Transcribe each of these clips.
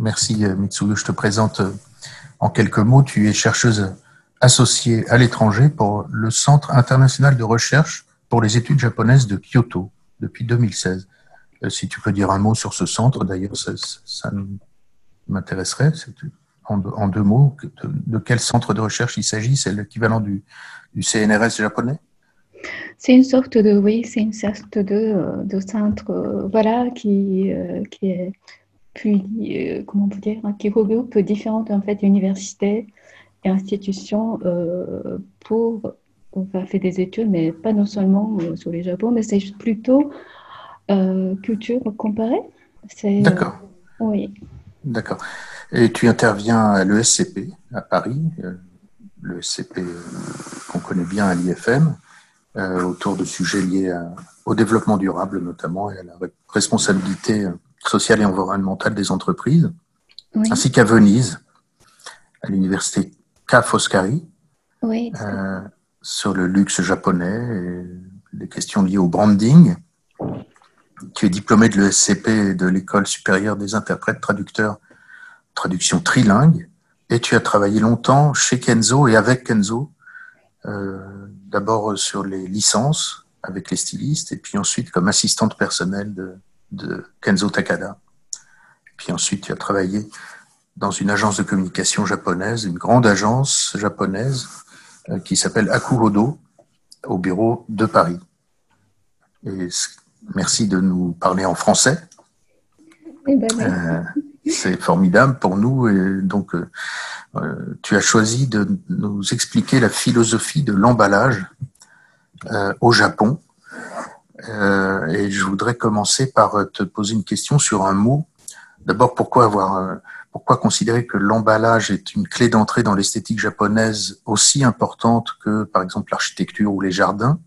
Merci Mitsuyo. Je te présente en quelques mots. Tu es chercheuse associée à l'étranger pour le Centre international de recherche pour les études japonaises de Kyoto depuis 2016. Si tu peux dire un mot sur ce centre, d'ailleurs, ça, m'intéresserait. En, deux mots, de, quel centre de recherche il s'agit? C'est l'équivalent du, CNRS japonais? C'est une sorte de, oui, c'est une sorte de, de centre, euh, voilà, qui, euh, qui est, puis, euh, comment vous dire, qui regroupe différentes en fait universités et institutions euh, pour faire des études, mais pas non seulement sur le Japon, mais c'est plutôt culture comparée. D'accord. oui. D'accord. Et tu interviens à l'ESCP à Paris, l'ESCP qu'on connaît bien à l'IFM. Euh, autour de sujets liés à, au développement durable notamment et à la responsabilité sociale et environnementale des entreprises, oui. ainsi qu'à Venise, à l'université Ca' Foscari, oui, euh, sur le luxe japonais et les questions liées au branding. Tu es diplômé de l'ESCP de l'École supérieure des interprètes traducteurs, traduction trilingue, et tu as travaillé longtemps chez Kenzo et avec Kenzo euh, d'abord sur les licences avec les stylistes, et puis ensuite comme assistante personnelle de, de Kenzo Takada. Puis ensuite, tu as travaillé dans une agence de communication japonaise, une grande agence japonaise euh, qui s'appelle Akurodo, au bureau de Paris. Et merci de nous parler en français. Eh ben, euh, c'est formidable pour nous. Et donc, euh, tu as choisi de nous expliquer la philosophie de l'emballage euh, au Japon. Euh, et je voudrais commencer par te poser une question sur un mot. D'abord, pourquoi avoir, euh, pourquoi considérer que l'emballage est une clé d'entrée dans l'esthétique japonaise aussi importante que, par exemple, l'architecture ou les jardins?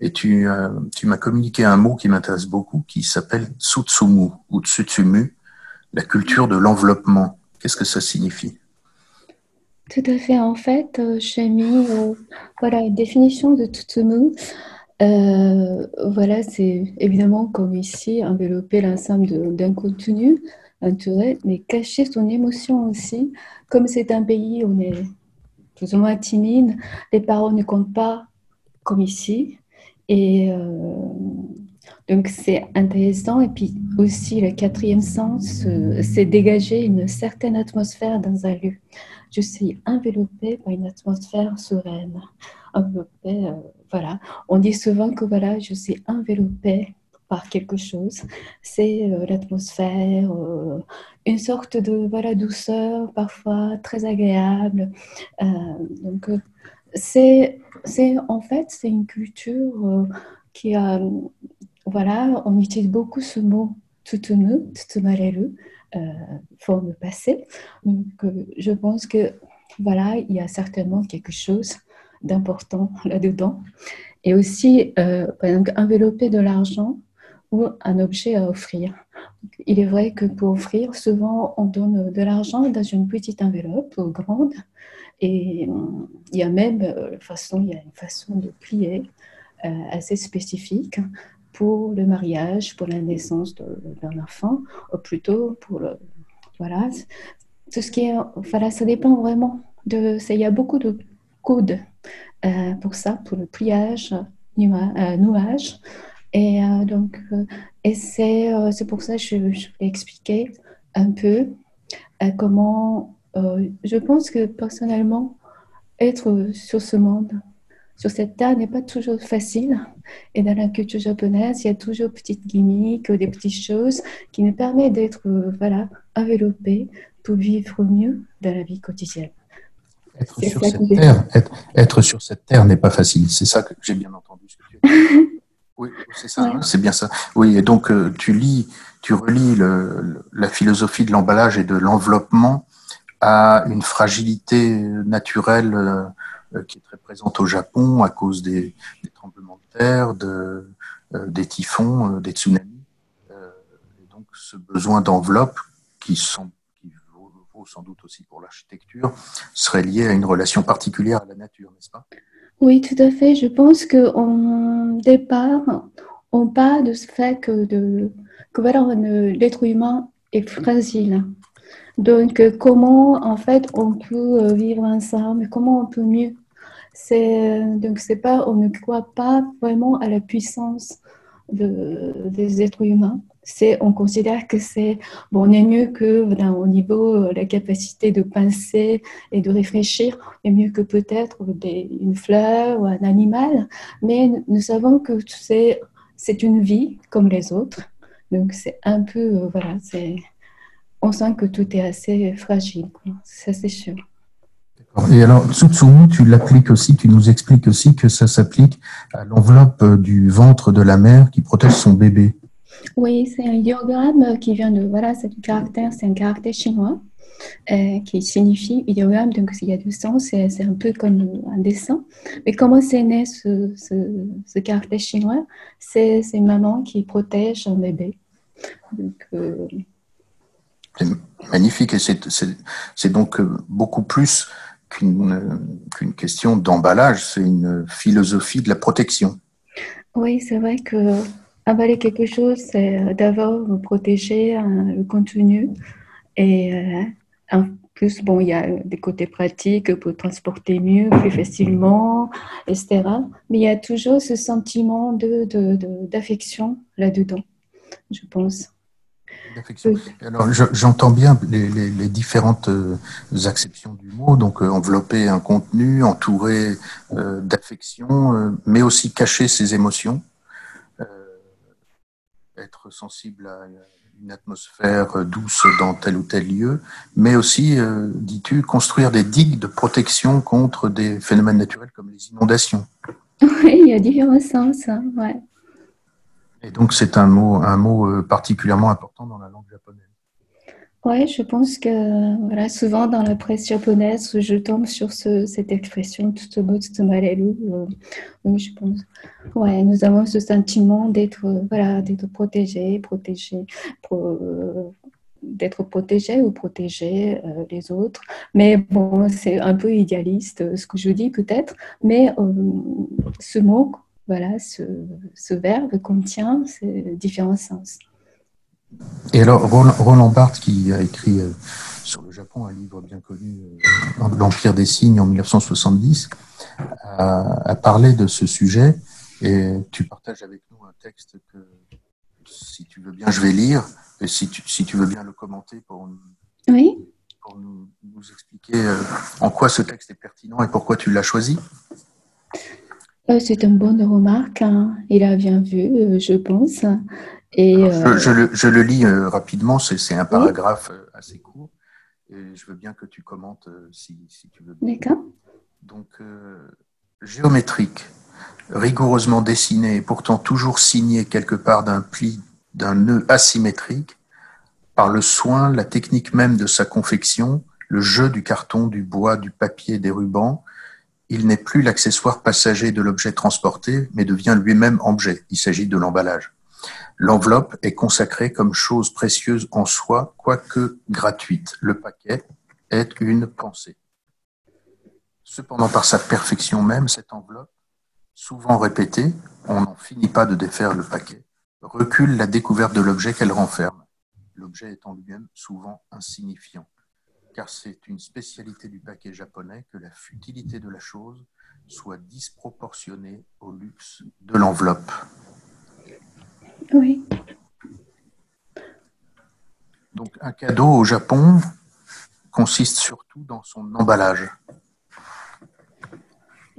Et tu, euh, tu m'as communiqué un mot qui m'intéresse beaucoup, qui s'appelle tsutsumu ou tsutsumu, la culture de l'enveloppement. Qu'est-ce que ça signifie? Tout à fait. En fait, j'ai mis euh, voilà, une définition de Tutsumu. Euh, voilà, c'est évidemment comme ici, envelopper l'ensemble d'un contenu, entouré, mais cacher son émotion aussi. Comme c'est un pays où on est plus ou moins timide, les paroles ne comptent pas comme ici. Et euh, donc, c'est intéressant. Et puis aussi, le quatrième sens, euh, c'est dégager une certaine atmosphère dans un lieu. Je suis enveloppée par une atmosphère sereine. Enveloppée, voilà. On dit souvent que voilà, je suis enveloppée par quelque chose. C'est euh, l'atmosphère, euh, une sorte de voilà, douceur, parfois très agréable. donc, c'est, en fait, c'est une culture qui a voilà, on utilise beaucoup ce mot tutunu, tutumareru, euh, forme passée. Donc, euh, je pense que voilà, il y a certainement quelque chose d'important là-dedans. Et aussi, euh, envelopper de l'argent ou un objet à offrir. Il est vrai que pour offrir, souvent, on donne de l'argent dans une petite enveloppe grande. Et il y a même façon, il y a une façon de plier assez spécifique pour le mariage, pour la naissance d'un enfant, ou plutôt pour le. Voilà. Tout ce qui est. Voilà, ça dépend vraiment de. Il y a beaucoup de codes euh, pour ça, pour le pliage, euh, nouage. Et euh, donc, euh, et c'est c'est pour ça que je, je vais expliquer un peu comment. je pense que personnellement, être sur ce monde, sur cette terre n'est pas toujours facile. Et dans la culture japonaise, il y a toujours petites gimmicks, des petites choses qui nous permettent d'être voilà, enveloppés pour vivre mieux dans la vie quotidienne. Être sur, cette terre, être, être sur, cette terre, n'est pas facile. C'est ça que j'ai bien entendu. oui, c'est ça, ouais. hein, c'est bien ça. Oui, et donc euh, tu lis, tu relis le, le, la philosophie de l'emballage et de l'enveloppement à une fragilité naturelle. Euh, qui est très présente au Japon à cause des, des tremblements de terre, de, euh, des typhons, euh, des tsunamis. Euh, et donc ce besoin d'enveloppe qui, sont, vaut, sans doute aussi pour l'architecture serait lié à une relation particulière à la nature, n'est-ce pas? Oui, tout à fait. Je pense qu'en départ, on part de ce fait que, que voilà, l'être humain est fragile. Donc, euh, comment en fait on peut euh, vivre ensemble, comment on peut mieux? Donc c'est pas, on ne croit pas vraiment à la puissance des êtres humains. On considère que c'est bon, on est mieux que au niveau euh, la capacité de penser et de réfléchir, est mieux que peut-être une fleur ou un animal. Mais nous savons que c'est c'est une vie comme les autres. Donc c'est un peu voilà, c'est on sent que tout est assez fragile, ça c'est sûr. Et alors, Tsutsumu, tu l'appliques aussi, tu nous expliques aussi que ça s'applique à l'enveloppe du ventre de la mère qui protège son bébé. Oui, c'est un idéogramme qui vient de, voilà, c'est un caractère, c'est un caractère chinois euh, qui signifie idéogramme, donc il y a du sens, c'est un peu comme un dessin. Mais comment c'est né ce, ce, caractère chinois? C'est une maman qui protège un bébé. Donc, euh, c'est magnifique et c'est donc euh, beaucoup plus qu'une question d'emballage, c'est une philosophie de la protection. Oui, c'est vrai que emballer quelque chose, c'est d'abord protéger euh, le contenu et euh, en plus, bon, il y a des côtés pratiques pour transporter mieux, plus facilement, etc. Mais il y a toujours ce sentiment d'affection de, de, là-dedans, je pense. Alors, j'entends bien les, différentes euh, acceptions du mot, donc euh, envelopper un contenu, entourer euh, d'affection, mais aussi cacher ses émotions, être sensible à une atmosphère douce dans tel ou tel lieu, mais aussi, dis-tu, construire des digues de protection contre des phénomènes naturels comme les inondations. Oui, il y a différents sens, hein, ouais. Et donc, c'est un mot, un mot euh, particulièrement important dans la langue japonaise. Oui, je pense que voilà, souvent dans la presse japonaise, je tombe sur ce, cette expression Tsutomo Tsutomarelu. Euh, je pense. Ouais, nous avons ce sentiment d'être voilà, d'être protégé, protégé, euh, d'être protégé ou protéger euh, les autres. Mais bon, c'est un peu idéaliste ce que je dis peut-être, mais ce mot voilà, ce, verbe contient ces différents sens. Et alors, Roland Barthes, qui a écrit euh, sur le Japon un livre bien connu, euh, L'Empire des signes, en 1970, a, parlé de ce sujet. Et tu partages avec nous un texte que, si tu veux bien, je vais lire. Et si tu, si tu veux bien le commenter pour, oui. pour nous, expliquer euh, en quoi ce texte est pertinent et pourquoi tu l'as choisi. C'est une bonne remarque. Hein. Il a bien vu, je pense. Et, euh, je, le, lis rapidement. C'est un paragraphe assez court. Et je veux bien que tu commentes si, tu veux. D'accord. Donc, géométrique, rigoureusement dessiné et pourtant toujours signé quelque part d'un pli, d'un nœud asymétrique, par le soin, la technique même de sa confection, le jeu du carton, du bois, du papier, des rubans, il n'est plus l'accessoire passager de l'objet transporté, mais devient lui-même objet. Il s'agit de l'emballage. L'enveloppe est consacrée comme chose précieuse en soi, quoique gratuite. Le paquet est une pensée. Cependant, par sa perfection même, cette enveloppe, souvent répétée, on n'en finit pas de défaire le paquet, recule la découverte de l'objet qu'elle renferme, l'objet étant lui-même souvent insignifiant car c'est une spécialité du paquet japonais que la futilité de la chose soit disproportionnée au luxe de l'enveloppe. Oui. Donc un cadeau au Japon consiste surtout dans son emballage.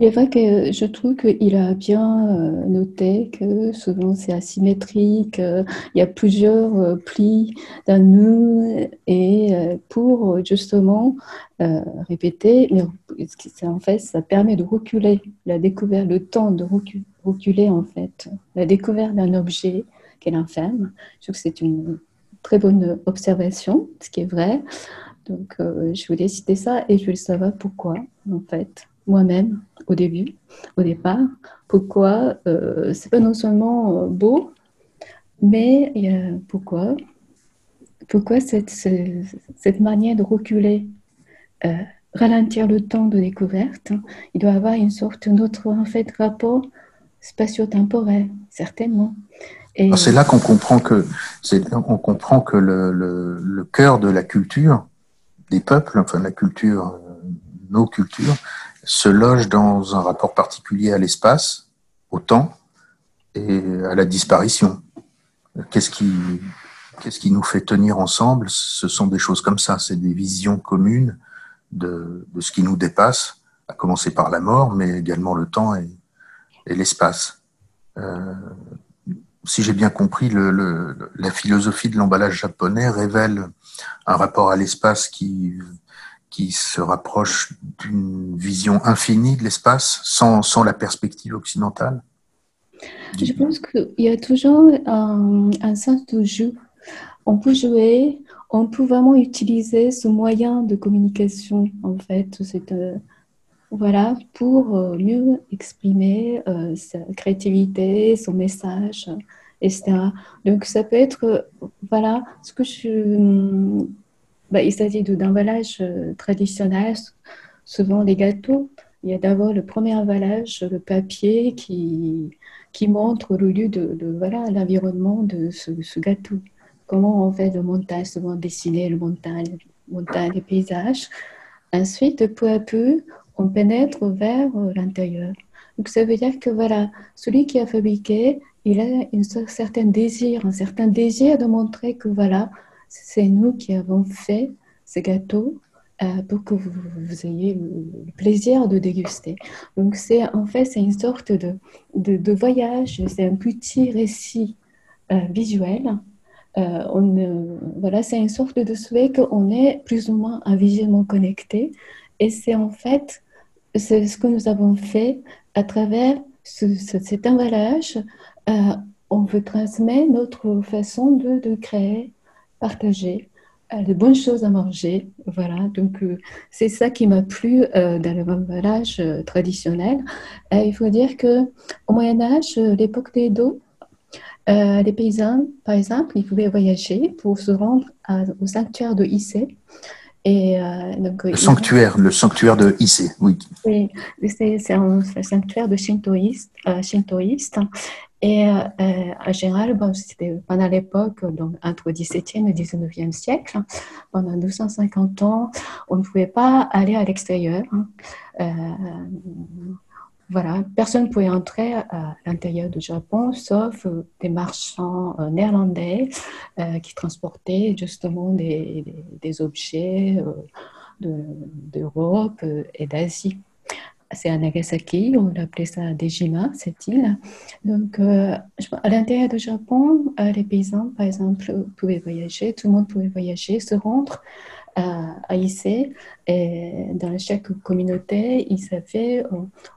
Il est vrai que je trouve qu'il a bien euh, noté que souvent c'est asymétrique, il y a plusieurs euh, plis d'un nœud et euh, pour justement répéter, mais en fait ça permet de reculer la découverte, le temps de reculer en fait la découverte d'un objet qu'elle enferme. Je trouve que c'est une très bonne observation, ce qui est vrai. Donc je voulais citer ça et je voulais savoir pourquoi en fait moi-même au début, au départ. Pourquoi euh, C'est pas non seulement euh, beau, mais pourquoi Pourquoi cette, cette, manière de reculer, euh, ralentir le temps de découverte Il doit avoir une sorte d'autre en fait rapport spatio-temporel, certainement. C'est là qu'on comprend que, on comprend que le, cœur de la culture des peuples, enfin la culture, nos cultures, se loge dans un rapport particulier à l'espace, au temps et à la disparition. Qu'est-ce qui, qu'est-ce qui nous fait tenir ensemble? Ce sont des choses comme ça, c'est des visions communes de, de, ce qui nous dépasse, à commencer par la mort, mais également le temps et, et l'espace. Euh, si j'ai bien compris, le, le, la philosophie de l'emballage japonais révèle un rapport à l'espace qui, qui se rapproche d'une vision infinie de l'espace sans, sans, la perspective occidentale? Je pense qu'il y a toujours un, un, sens de jeu. On peut jouer, on peut vraiment utiliser ce moyen de communication, en fait. Euh, voilà, pour euh, mieux exprimer euh, sa créativité, son message, etc. Donc, ça peut être, euh, voilà, ce que je. Bah, il s'agit d'emballage traditionnel, souvent les gâteaux. Il y a d'abord le premier emballage, le papier qui, qui montre le lieu de, voilà l'environnement de ce, gâteau. Comment on fait le montage, souvent dessiner le montage, montage des paysages. Ensuite, peu à peu, on pénètre vers euh, l'intérieur. Donc ça veut dire que voilà, celui qui a fabriqué, il a un certain désir, un certain désir de montrer que voilà, c'est nous qui avons fait ces gâteaux euh, pour que vous, ayez le, plaisir de déguster. Donc c'est en fait c'est une sorte de, de, voyage, c'est un petit récit euh, visuel. on, voilà, c'est une sorte de souhait qu'on est plus ou moins visuellement connecté. Et c'est en fait c'est ce que nous avons fait à travers cet emballage. Euh, on veut transmettre notre façon de, de créer, partager euh, de bonnes choses à manger. Voilà, donc euh, c'est ça qui m'a plu dans l'emballage traditionnel. il faut dire que au Moyen Âge, l'époque des dos, les paysans, par exemple, ils pouvaient voyager pour se rendre au sanctuaire de Issé. Et, euh, donc, le sanctuaire, le sanctuaire de Issei, oui. Oui, c'est un, sanctuaire de shintoïstes. Euh, shintoïste. Et euh, en général, bon, c'était pendant l'époque, donc entre le 17e et 19e siècle, pendant 250 ans, on ne pouvait pas aller à l'extérieur. Hein. Voilà, personne ne pouvait entrer à l'intérieur du Japon sauf euh, des marchands euh, néerlandais euh, qui transportaient justement des, objets d'Europe et d'Asie. C'est à Nagasaki, on appelait ça Dejima, cette île. Donc, à l'intérieur du Japon, les paysans, par exemple, pouvaient voyager, tout le monde pouvait voyager, se rendre à, à Issei. Et dans chaque communauté, ils avaient,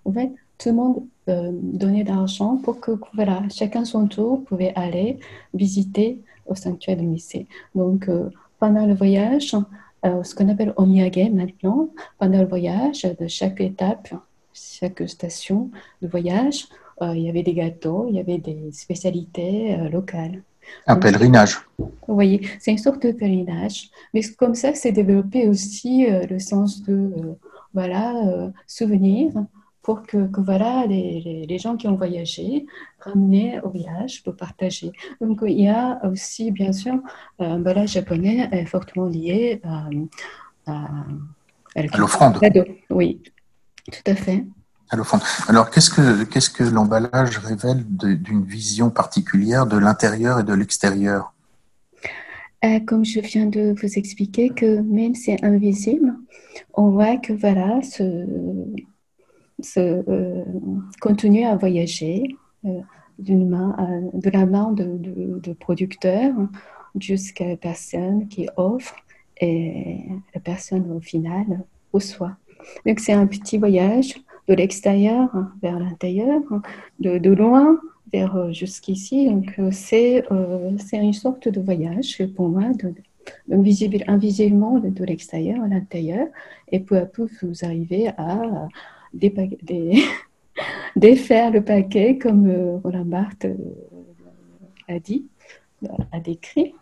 en fait, tout le monde euh, donnait d'argent pour que voilà, chacun son tour pouvait aller visiter au sanctuaire de Missé. Donc, euh, pendant le voyage, euh, ce qu'on appelle omiyage maintenant, pendant le voyage de chaque étape, chaque station de voyage, il y avait des gâteaux, il y avait des spécialités locales. Un pèlerinage. Oui, c'est une sorte de pèlerinage. Mais comme ça, c'est développé aussi le sens de voilà, souvenir pour que, voilà, les, les, gens qui ont voyagé ramenaient au village pour partager. Donc il y a aussi, bien sûr, un balade japonais est fortement lié à, à, l'offrande. Oui, tout à fait. À l'offrande. Alors qu'est-ce que, qu'est-ce que l'emballage révèle d'une vision particulière de l'intérieur et de l'extérieur? Euh, comme je viens de vous expliquer que même si c'est invisible, on voit que voilà, ce, euh, continuer à voyager euh, main, de la main de, de, producteurs jusqu'à la personne qui offre et la personne au final reçoit. Donc c'est un petit voyage de l'extérieur vers l'intérieur, de, de, loin vers euh, jusqu'ici. Donc c'est c'est une sorte de voyage pour moi, de, invisible, invisiblement de, de l'extérieur à l'intérieur. Et peu à peu, vous arrivez à des, défaire le paquet, comme euh, Roland Barthes euh, a dit, a décrit.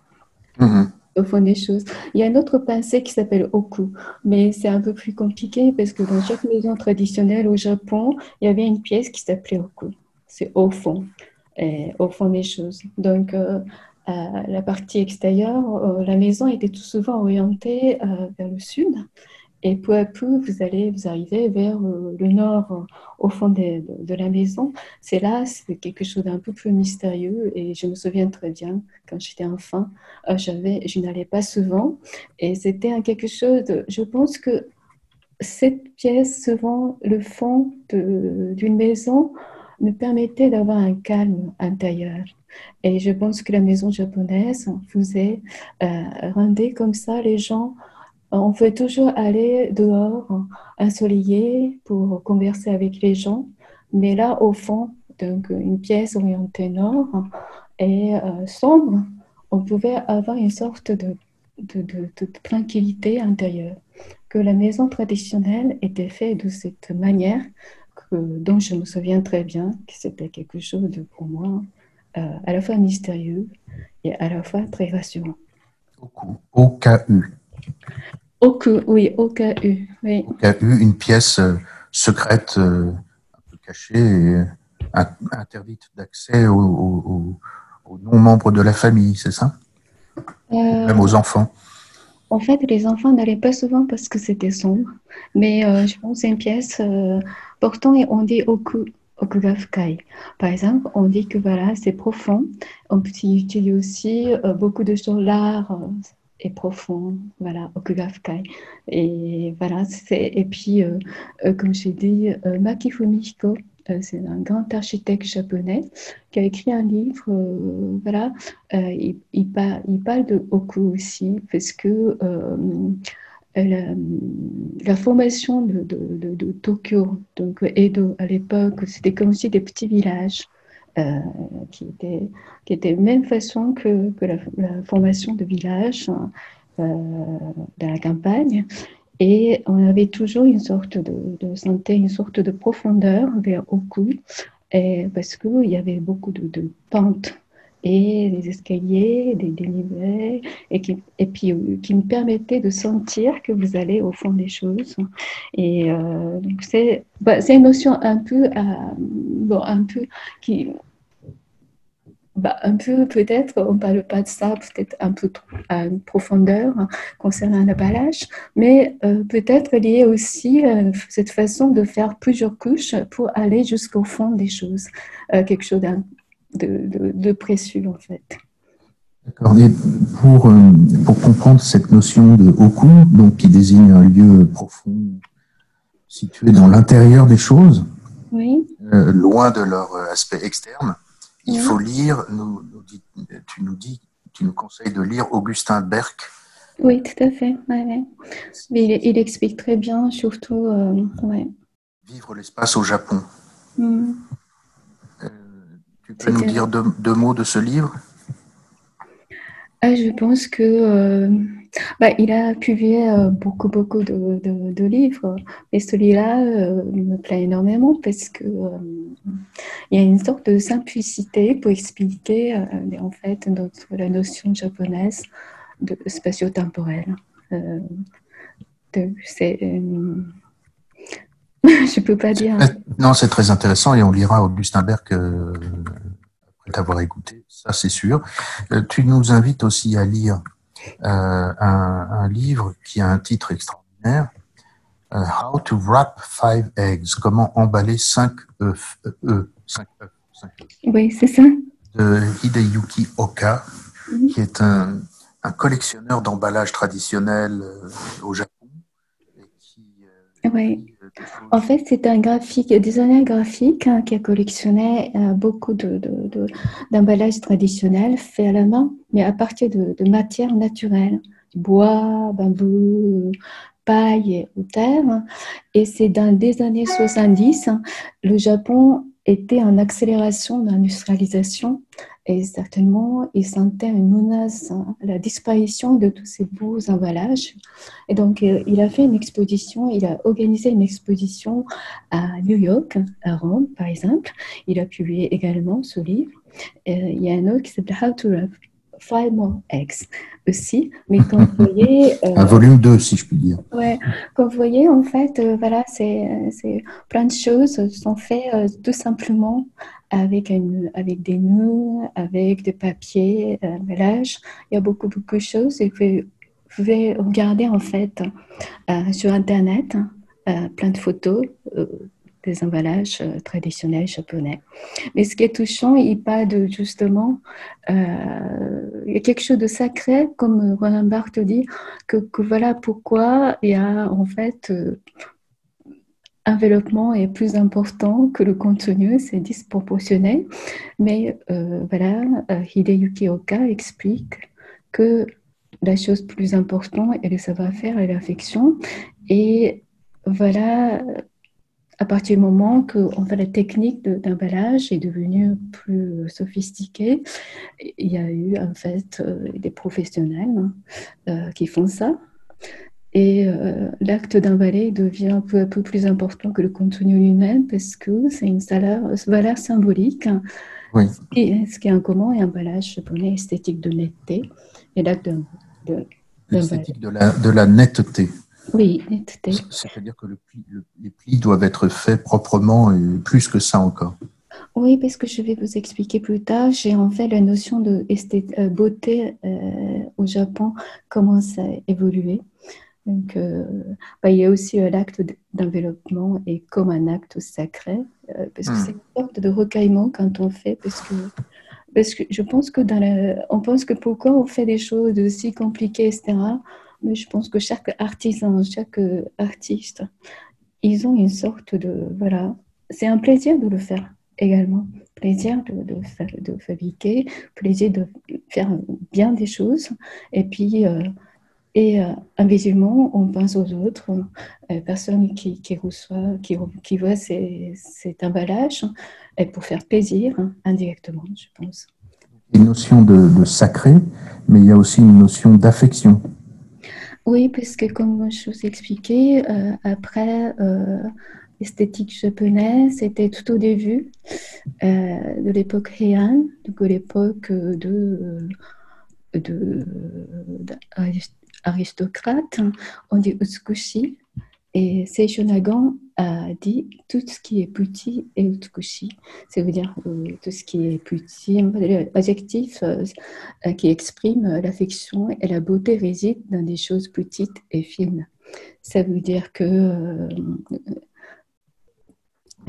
Mm-hmm. Au fond des choses. Il y a une autre pensée qui s'appelle Oku, mais c'est un peu plus compliqué parce que dans chaque maison traditionnelle au Japon, il y avait une pièce qui s'appelait Oku. C'est au fond. et au fond des choses. Donc, la partie extérieure, la maison était tout souvent orientée vers le sud. Et peu à peu, vous allez vous arriver vers euh, le nord, euh, au fond de, la maison. C'est là, c'est quelque chose d'un peu plus mystérieux. Et je me souviens très bien, quand j'étais enfant, euh, j'avais, je n'allais pas souvent. Et c'était quelque chose, je pense que cette pièce, souvent le fond d'une maison, me permettait d'avoir un calme intérieur. Et je pense que la maison japonaise faisait, euh, rendait comme ça les gens on peut toujours aller dehors, ensoleillé, pour converser avec les gens. Mais là, au fond, donc une pièce orientée nord et euh, sombre, on pouvait avoir une sorte de, tranquillité intérieure. Que la maison traditionnelle était faite de cette manière, dont je me souviens très bien que c'était quelque chose de, pour moi, euh, à la fois mystérieux et à la fois très rassurant. Au cas où. Au cas, oui, au cas où. Oui. Au cas où, une pièce euh, secrète, euh, un peu cachée, et interdite d'accès aux, non-membres de la famille, c'est ça? Euh, Même aux enfants En fait, les enfants n'allaient pas souvent parce que c'était sombre, mais je pense que c'est une pièce portant et on dit oku. Okugafkai. Par exemple, on dit que voilà, c'est profond. On peut y utiliser aussi beaucoup de choses, l'art, et profond, voilà, Okugafkai. Et voilà, c'est, et puis, euh, euh, comme j'ai dit, euh, Maki Fumihiko, c'est un grand architecte japonais qui a écrit un livre, voilà, il, il, parle de Oku aussi, parce que la, formation de, de, Tokyo, donc Edo à l'époque, c'était comme si des petits villages. Euh, qui, était, qui était même façon que, la, formation de village euh, dans la campagne. Et on avait toujours une sorte de, de une sorte de profondeur vers Oku, parce qu'il y avait beaucoup de, de pentes et des escaliers, des dénivelés, et, qui, et puis euh, qui me permettaient de sentir que vous allez au fond des choses. Et euh, donc c'est bah, une notion un peu, euh, bon, un peu qui, bah, un peu peut-être, on ne parle pas de ça, peut-être un peu à une profondeur concernant l'emballage, mais peut-être lié aussi à cette façon de faire plusieurs couches pour aller jusqu'au fond des choses, quelque chose d'un de, de, précieux en fait. D'accord. Et pour, euh, pour comprendre cette notion de oku, donc qui désigne un lieu profond situé dans l'intérieur des choses, oui. Euh, loin de leur aspect externe, il faut lire, nous, tu nous dis, tu nous conseilles de lire Augustin Berck. Oui, tout à fait. Mais il, explique très bien, surtout. Euh, Vivre l'espace au Japon. Mm. Tu peux nous dire deux, mots de ce livre? Ah, Je pense que euh, bah, il a publié euh, beaucoup beaucoup de, livres, et celui-là euh, me plaît énormément parce que il y a une sorte de simplicité pour expliquer en fait notre, la notion japonaise de spatio-temporel. c'est je peux pas dire. Non, c'est très intéressant et on lira Augustin Berg euh, après t'avoir écouté, ça c'est sûr. Euh, tu nous invites aussi à lire euh, un, livre qui a un titre extraordinaire, How to Wrap Five Eggs, comment emballer cinq œufs. Oui, c'est ça. De Hideyuki Oka, mhm. qui est un, un collectionneur d'emballages traditionnels au Japon. Et qui, oui en fait, c'est un graphique, designer graphique hein, qui a collectionné euh, beaucoup d'emballages de, traditionnels faits à la main, mais à partir de, matières naturelles, bois, bambou, paille ou terre. Et c'est dans les années 70, le Japon était en accélération d'industrialisation et certainement, il sentait une menace, hein, la disparition de tous ces beaux emballages. Et donc, euh, il a fait une exposition, il a organisé une exposition à New York, à Rome, par exemple. Il a publié également ce livre. Il y a un autre qui s'appelle How to Wrap Five More Eggs aussi. Mais quand vous voyez. Euh, un volume 2, si je puis dire. Ouais, comme vous voyez, en fait, voilà, c'est plein de choses sont faites tout simplement avec, une, avec des nœuds, avec des papiers, emballage. Il y a beaucoup, beaucoup de choses. Et vous pouvez regarder en fait sur Internet plein de photos des emballages euh, traditionnels japonais. Mais ce qui est touchant, il parle justement, euh, il y a quelque chose de sacré, comme Roland Barthes dit, que, voilà pourquoi il y a en fait euh, un développement est plus important que le contenu, c'est disproportionné. Mais voilà, Hideyuki Oka explique que la chose plus importante est le savoir-faire et l'affection. Et voilà, à partir du moment que fait, la technique d'emballage est devenue plus sophistiquée, il y a eu en fait euh, des professionnels hein, euh, qui font ça. Et euh, l'acte d'emballer devient peu à peu plus important que le contenu lui-même parce que c'est une valeur, symbolique. Oui. Ce, qui, est en commun est emballage japonais esthétique de netteté et l'acte de, L'esthétique de de la netteté. Oui, C'est-à-dire que les plis doivent être faits proprement et plus que ça encore. Oui, parce que je vais vous expliquer plus tard. J'ai en fait la notion de euh, beauté euh, au Japon commence à évoluer. Donc, euh, bah, il y a aussi l'acte d'enveloppement et comme un acte sacré, parce que hmm. c'est une sorte de recaillement quand on fait, parce que parce que je pense que dans la, on pense que pourquoi on fait des choses aussi compliquées, etc. Mais je pense que chaque artisan, chaque euh, artiste, ils ont une sorte de... Voilà, c'est un plaisir de le faire également. Plaisir de, fabriquer, plaisir de faire bien des choses. Et puis, euh, et euh, on pense aux autres, euh, personnes qui, qui reçoivent, qui, qui voient cet emballage, et pour faire plaisir, hein, indirectement, je pense. Une notion de sacré, mais il y a aussi une notion d'affection. Oui, parce que comme je vous expliquais, euh, après euh, l'esthétique japonaise, c'était tout au début euh, de l'époque Heian, donc l'époque de, de, aristocrate, on dit Utsukushi, et Seisho Dit tout ce qui est petit est utkushi. Ça veut dire euh, tout ce qui est petit, l'adjectif euh, euh, qui exprime l'affection et la beauté réside dans des choses petites et fines. Ça veut dire que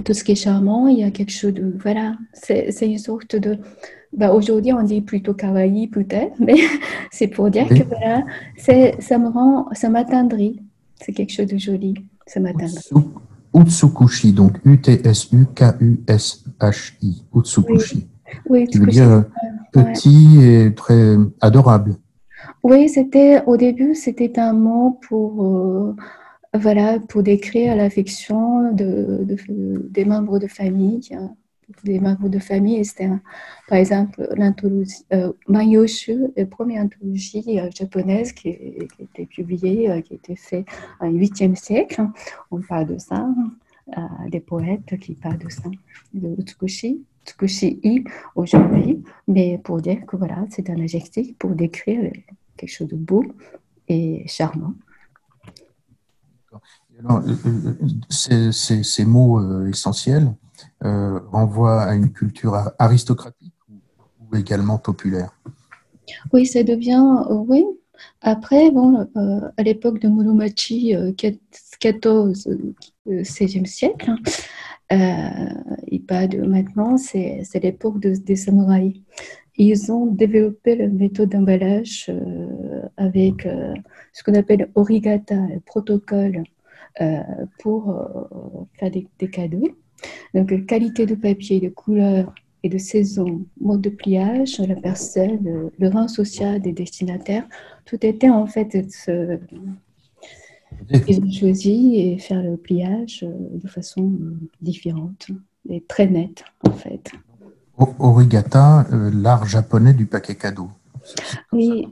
tout ce qui est charmant, il y a quelque chose de. Voilà, c'est une sorte de. Bah, Aujourd'hui, on dit plutôt kawaii, peut-être, mais c'est pour dire que voilà, ça me rend, ça m'atteindrit c'est quelque chose de joli ce matin. Utsukushi, donc U-T-S-U-K-U-S-H-I, Utsukushi. Oui, qui veut dire petit et très adorable. Oui, c'était au début, c'était un mot pour, euh, voilà, pour décrire l'affection de, des membres de famille des membres de famille, etc. Par exemple, l'anthologie euh, Mayoshu, la première anthologie euh, japonaise qui, a été publiée, euh, qui a été faite au 8e siècle. On parle de ça, euh, des poètes qui parlent de ça, de Utsukushi, Tsukushi-i aujourd'hui, mais pour dire que voilà, c'est un adjectif pour décrire quelque chose de beau et charmant. Ces, mots essentiels, euh, renvoie à une culture aristocratique ou, également populaire? Oui, ça devient, euh, oui. Après, bon, euh, à l'époque de Muromachi, 14, 16e siècle, il parle de maintenant, c'est l'époque des samouraïs. Ils ont développé la méthode d'emballage avec ce qu'on appelle origata, le protocole, pour faire des cadeaux. Donc, qualité de papier, de couleur et de saison, mode de pliage, la personne, le, rang social des destinataires, tout était en fait de ils ont choisi et faire le pliage euh, de façon différente et très nette en fait. Origata, euh, l'art japonais du paquet cadeau. Oui,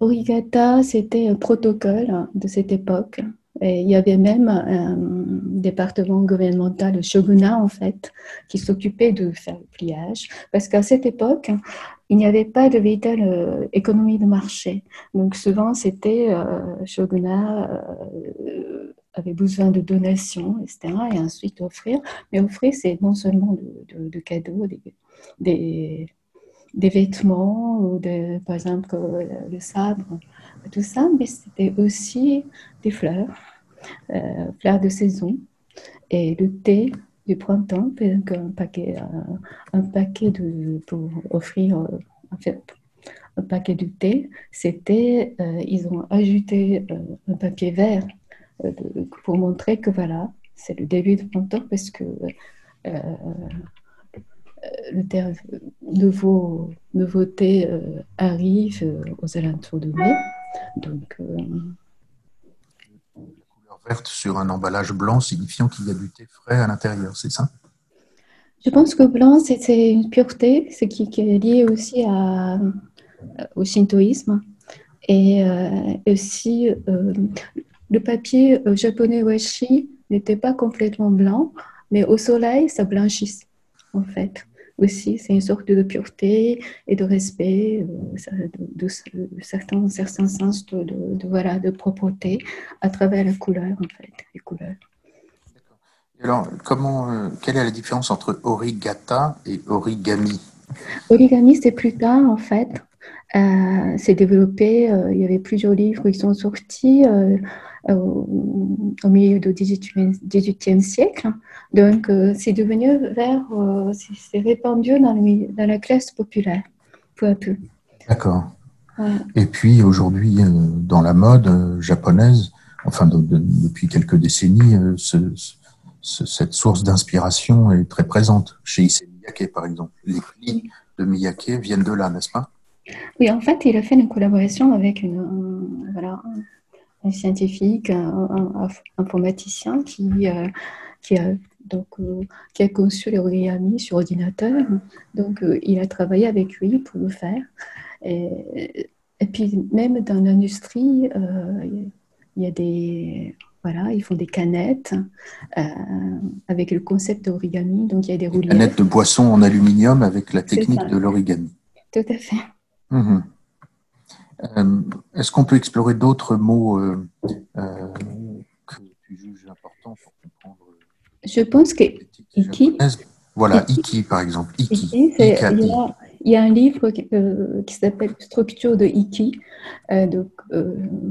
origata, c'était un protocole de cette époque il y avait même un département gouvernemental, le shogunat en fait, qui s'occupait de faire le pliage. Parce qu'à cette époque, il n'y avait pas de véritable euh, économie de marché. Donc souvent, c'était euh, shogunat euh, avaient besoin de donations, etc. Et ensuite offrir. Mais offrir, c'est non seulement de, cadeaux, des, vêtements, ou par exemple le sabre, tout ça, mais c'était aussi des fleurs, euh, fleurs de saison et le thé du printemps, un paquet, un, paquet de, pour offrir fait, un paquet de thé, c'était, euh, ils ont ajouté euh, un papier vert euh, pour montrer que voilà, c'est le début du printemps parce que le nouveau, nouveauté arrive aux alentours de mai. Donc, la couleur verte sur un emballage blanc signifiant qu'il y a du thé frais à l'intérieur, c'est ça? Je pense que blanc, c'est une pureté, ce qui, est lié aussi à, au shintoïsme. Et aussi, le papier japonais washi n'était pas complètement blanc, mais au soleil, ça blanchit, en fait. Aussi, c'est une sorte de pureté et de respect, de, certains, certains sens de, de, voilà, de propreté à travers la couleur, en fait, les couleurs. Alors, comment, quelle est la différence entre origata et origami? Origami, c'est plus tard, en fait. Euh, s'est développé. Euh, il y avait plusieurs livres qui sont sortis euh, au milieu du XVIIIe siècle. Donc, c'est devenu vers, c'est répandu dans, dans, la classe populaire, peu à peu. D'accord. Et puis aujourd'hui, dans la mode japonaise, enfin depuis quelques décennies, cette source d'inspiration est très présente chez Issei Miyake, par exemple. Les plis de Miyake viennent de là, n'est-ce pas? Oui, en fait, il a fait une collaboration avec une, un, voilà, un scientifique, un, informaticien qui, euh, qui, a, donc, euh, qui a conçu l'origami sur ordinateur. Donc, euh, il a travaillé avec lui pour le faire. Et, et puis, même dans l'industrie, il y a des. Voilà, ils font des canettes avec le concept d'origami. Donc, il y a des roulettes. Canettes de boisson en aluminium avec la technique de l'origami. Tout à fait. Mhm. Euh, est-ce qu'on peut explorer d'autres mots euh, euh, que tu juges importants pour comprendre Je pense que Iki. Voilà, Iki par exemple. Iki. il, y a, un livre qui, s'appelle Structure de Iki de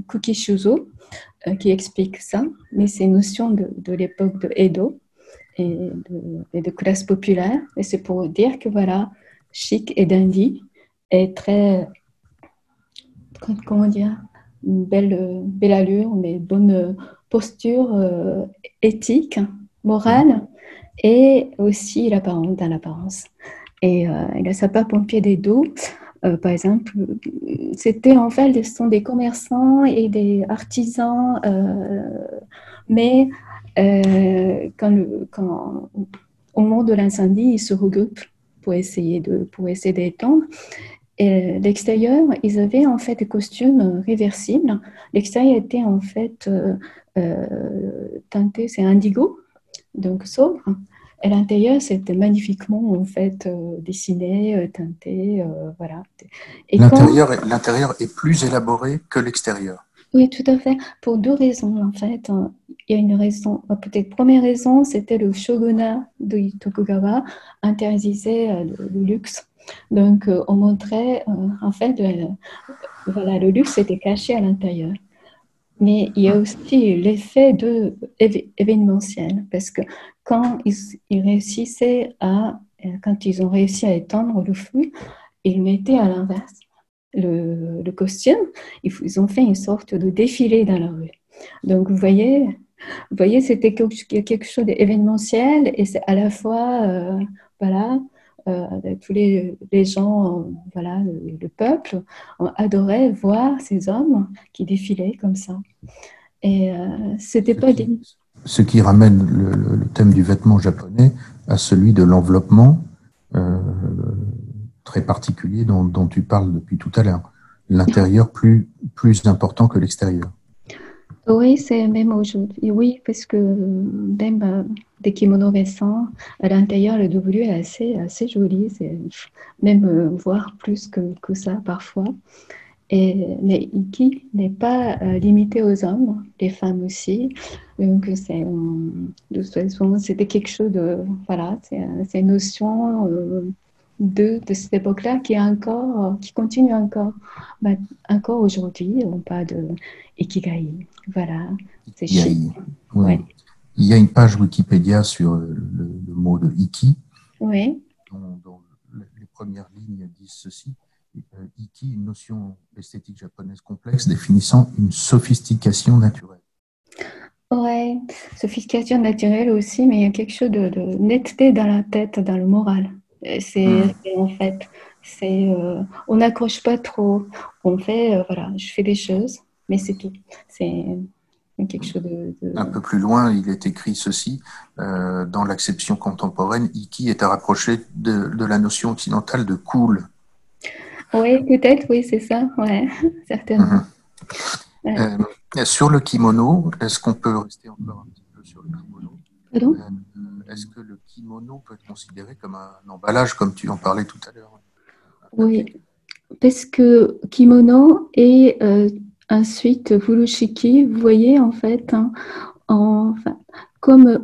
Kuki Shuzo qui explique ça, mais c'est une notion de, de l'époque de Edo et de, et de classe populaire. Et c'est pour dire que voilà, chic et dandy est très, comment dire, une belle, belle allure, mais bonne posture euh, éthique, morale et aussi l'apparence, dans l'apparence. Et euh, il a sa pompier des dos. Euh, par exemple, c'était en fait, ce sont des commerçants et des artisans, mais quand, au moment de l'incendie, ils se regroupent pour essayer de pour essayer d'étendre. Et l'extérieur, ils avaient en fait des costumes réversibles. L'extérieur était en fait euh, euh, teinté, c'est indigo, donc sobre. Et l'intérieur, c'était magnifiquement en fait euh, dessiné, teinté, voilà. L'intérieur, l'intérieur est plus élaboré que l'extérieur. Oui, tout à fait. Pour deux raisons en fait. Il y a une raison, peut-être première raison, c'était le shogunat de Tokugawa interdisait le luxe donc, euh, on montrait, euh, en fait, euh, voilà, le luxe était caché à l'intérieur. Mais il y a aussi l'effet de événementiel, parce que quand ils, réussissaient à, quand ils ont réussi à étendre le flux, ils mettaient à l'inverse le, costume. Ils, ont fait une sorte de défilé dans la rue. Donc, vous voyez, vous voyez, c'était quelque chose d'événementiel et c'est à la fois, voilà, tous les, les gens, voilà, le, peuple, adorait voir ces hommes qui défilaient comme ça. Et euh, c'était pas Ce qui ramène le, thème du vêtement japonais à celui de l'enveloppement euh, très particulier dont, dont, tu parles depuis tout à l'heure. L'intérieur plus, plus important que l'extérieur. Oui, c'est même aujourd'hui. Oui, parce que même euh, des kimonos récents, à l'intérieur, le W est assez, assez joli. C'est même euh, voir plus que, que ça parfois. Et, mais Iki n'est pas euh, limité aux hommes, les femmes aussi. Donc, c'est, de toute façon, c'était quelque chose de. Voilà, c'est, une notion euh, de, de cette époque-là qui, est encore, qui continue encore. Bah, encore aujourd'hui, on parle de Ikigai. Voilà, c'est Il y a une page Wikipédia sur le, mot de Iki. Oui. Dont, les premières lignes disent ceci. Euh, Iki, une notion esthétique japonaise complexe définissant une sophistication naturelle. Ouais, sophistication naturelle aussi, mais il y a quelque chose de, netteté dans la tête, dans le moral. C'est hmm. en fait, c'est euh, on n'accroche pas trop. On fait, euh, voilà, je fais des choses, mais c'est tout. C'est quelque chose de, Un peu plus loin, il est écrit ceci dans l'acception contemporaine. Iki est à rapprocher de, de, la notion occidentale de cool. Oui, peut-être, oui, c'est ça, ouais, certainement. Mhm. Euh, sur le kimono, est-ce qu'on peut rester encore un petit peu sur le kimono? Pardon? Euh, Est-ce que le kimono peut être considéré comme un emballage, comme tu en parlais tout à l'heure? Oui, parce que kimono et euh, ensuite furushiki, vous voyez en fait, hein, enfin, comme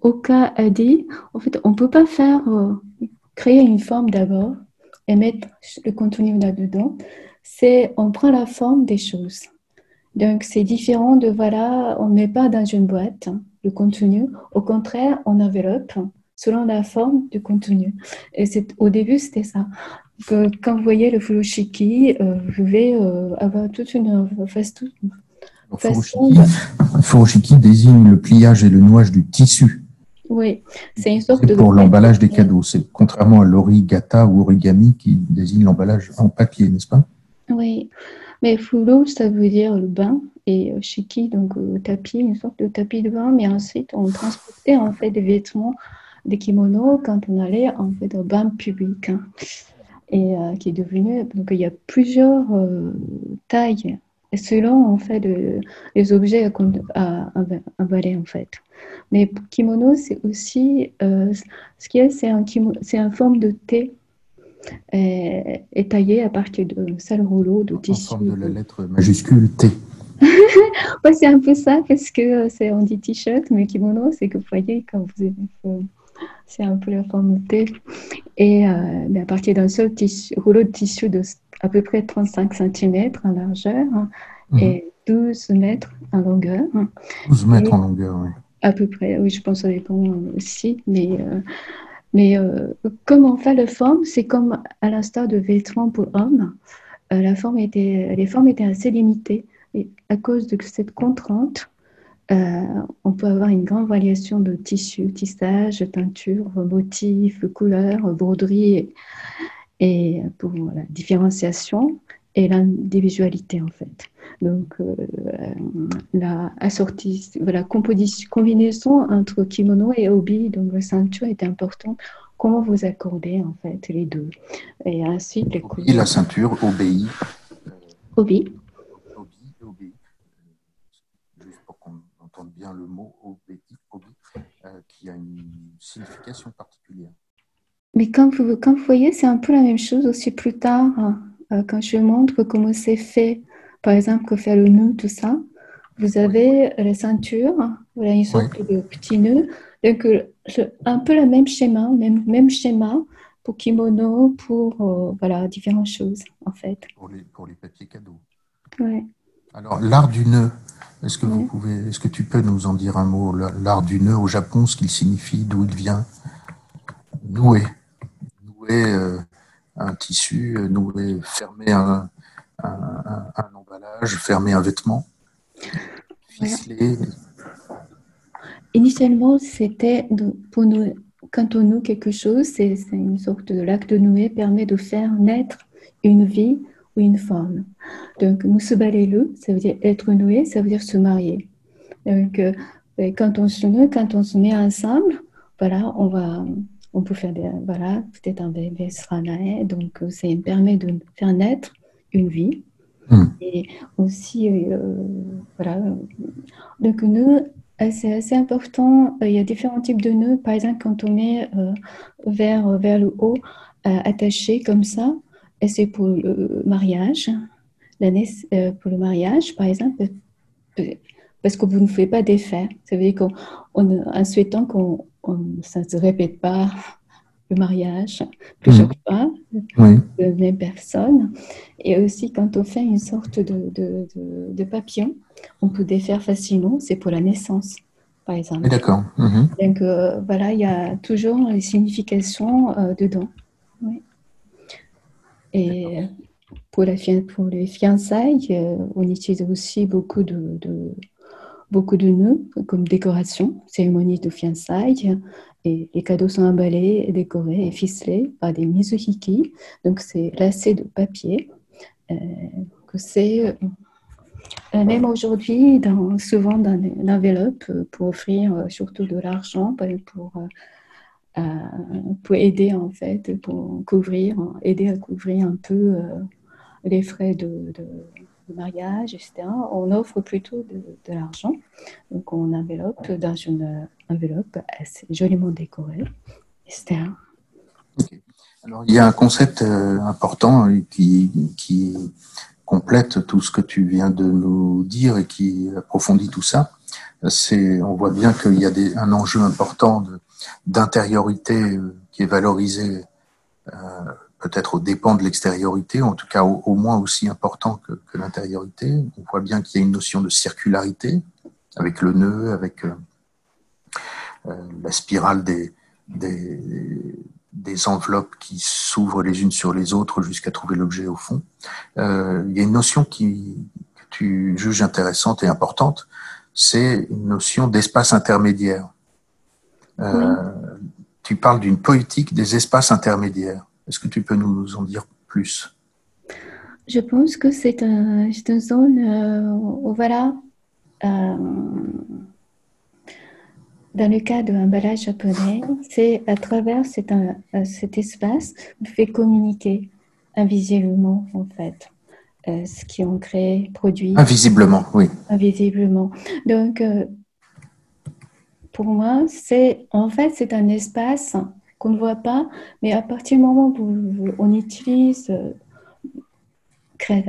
Oka a dit, en fait, on ne peut pas faire créer une forme d'abord et mettre le contenu là-dedans, c'est on prend la forme des choses. Donc c'est différent de voilà, on ne met pas dans une boîte le contenu, au contraire, on enveloppe selon la forme du contenu. Et c'est, au début, c'était ça. Que, quand vous voyez le furoshiki, euh, vous pouvez euh, avoir toute une face toute. Furoshiki, furoshiki désigne le pliage et le nouage du tissu oui, c'est une sorte de. Pour l'emballage des cadeaux. C'est contrairement à l'origata ou origami qui désigne l'emballage en papier, n'est-ce pas? Oui, mais fulu, ça veut dire le bain et euh, shiki, donc euh, tapis, une sorte de tapis de bain. Mais ensuite, on transportait en fait des vêtements, des kimonos quand on allait en fait au bain public. Hein. et euh, qui est devenu. Donc il y a plusieurs tailles selon en fait les objets à, à, en fait. Mais kimono, c'est aussi ce qui est, c'est un c'est une forme de thé taillé à partir de sale rouleau de tissu. En forme de la lettre majuscule T. c'est un peu ça parce que c'est on dit t-shirt, mais kimono, c'est que vous voyez quand vous avez, c'est un peu la forme de T. Et euh, à partir d'un seul tissu, rouleau de tissu de à peu près 35 cm en largeur mhm. et 12 mètres en longueur. 12 mètres en longueur, oui. À peu près, oui, je pense que ça dépend aussi. Mais, euh, mais euh, comme on fait la forme, c'est comme à l'instar de vêtements pour hommes. Euh, la forme était, les formes étaient assez limitées. Et à cause de cette contrainte, on peut avoir une grande variation de tissus, tissage, teinture, motifs, couleurs, broderie et pour la différenciation et l'individualité en fait. Donc euh, la assortie, composition, combinaison entre kimono et obi, donc la ceinture est importante. Comment vous accordez en fait les deux? Et ensuite les obi, la ceinture, obéit. Obi. Obi, obi. Juste pour qu'on entende bien le mot obi, obi euh, qui a une signification particulière. Mais comme vous, vous voyez, c'est un peu la même chose aussi plus tard, euh, quand je montre comment c'est fait, par exemple, que faire le nœud, tout ça. Vous avez la ceinture, voilà une sorte de petit nœud. Donc, euh, un peu le même schéma, même, même schéma pour kimono, pour euh, voilà, différentes choses, en fait. Pour les, pour les papiers cadeaux. Ouais. Alors, l'art du nœud, est-ce que, vous pouvez, est-ce que tu peux nous en dire un mot? L'art du nœud au Japon, ce qu'il signifie, d'où il vient? Nouer nouer euh, un tissu, euh, nouer, fermer un, emballage, fermer un vêtement, ficeler. Initialement, c'était pour nous, quand on noue quelque chose, c'est une sorte de l'acte de nouer permet de faire naître une vie ou une forme. Donc, musubalelu, ça veut dire être noué, ça veut dire se marier. Donc, euh, quand on se noue, quand on se met ensemble, voilà, on va on peut faire des, voilà, peut-être un bébé sera né, donc euh, ça permet de faire naître une vie. Hmm. Et aussi, euh, voilà, donc nœud, euh, c'est assez important. Il y a différents types de nœuds. Par exemple, quand on met vers, vers le haut, attaché comme ça, et c'est pour le mariage. Euh, pour le mariage, par exemple, parce que vous ne faites pas d'effet. Ça veut dire qu'en souhaitant qu'on ça ne se répète pas le mariage plusieurs mmh. fois de même personne. Et aussi, quand on fait une sorte de, de, de, papillon, on peut défaire facilement. C'est pour la naissance, par exemple. D'accord. Mmh. Donc, euh, voilà, il y a toujours une signification euh, dedans. Oui. Et pour, la, pour les fiançailles, euh, on utilise aussi beaucoup de, beaucoup de nœuds comme décoration, cérémonie de fiançailles. Et les cadeaux sont emballés, décorés et ficelés par des mizuhiki. Donc, c'est lacé de papier. Euh, c'est euh, même aujourd'hui, souvent dans une enveloppe pour offrir euh, surtout de l'argent pour, pour aider en fait, pour couvrir, aider à couvrir un peu les frais de mariage, etc., on offre plutôt de, l'argent. Donc, on enveloppe dans une enveloppe assez joliment décorée, etc. Alors, il y a un concept euh, important qui, qui complète tout ce que tu viens de nous dire et qui approfondit tout ça. C'est, on voit bien qu'il y a un enjeu important d'intériorité euh, qui est valorisé euh, peut-être au dépend de l'extériorité, en tout cas au, moins aussi important que, l'intériorité. On voit bien qu'il y a une notion de circularité avec le nœud, avec euh, euh, la spirale des, des, enveloppes qui s'ouvrent les unes sur les autres jusqu'à trouver l'objet au fond. Euh, il y a une notion qui, que tu juges intéressante et importante, c'est une notion d'espace intermédiaire. Tu parles d'une poétique des espaces intermédiaires. Est-ce que tu peux nous en dire plus? Je pense que c'est un, une zone euh, où, voilà, euh, dans le cas de l'emballage japonais, c'est à travers cet, euh, cet espace, on fait communiquer invisiblement, en fait. ce qui ont créé, produit. Invisiblement, oui. Invisiblement. Donc, pour moi, c'est en fait, c'est un espace qu'on ne voit pas, mais à partir du moment où on utilise euh,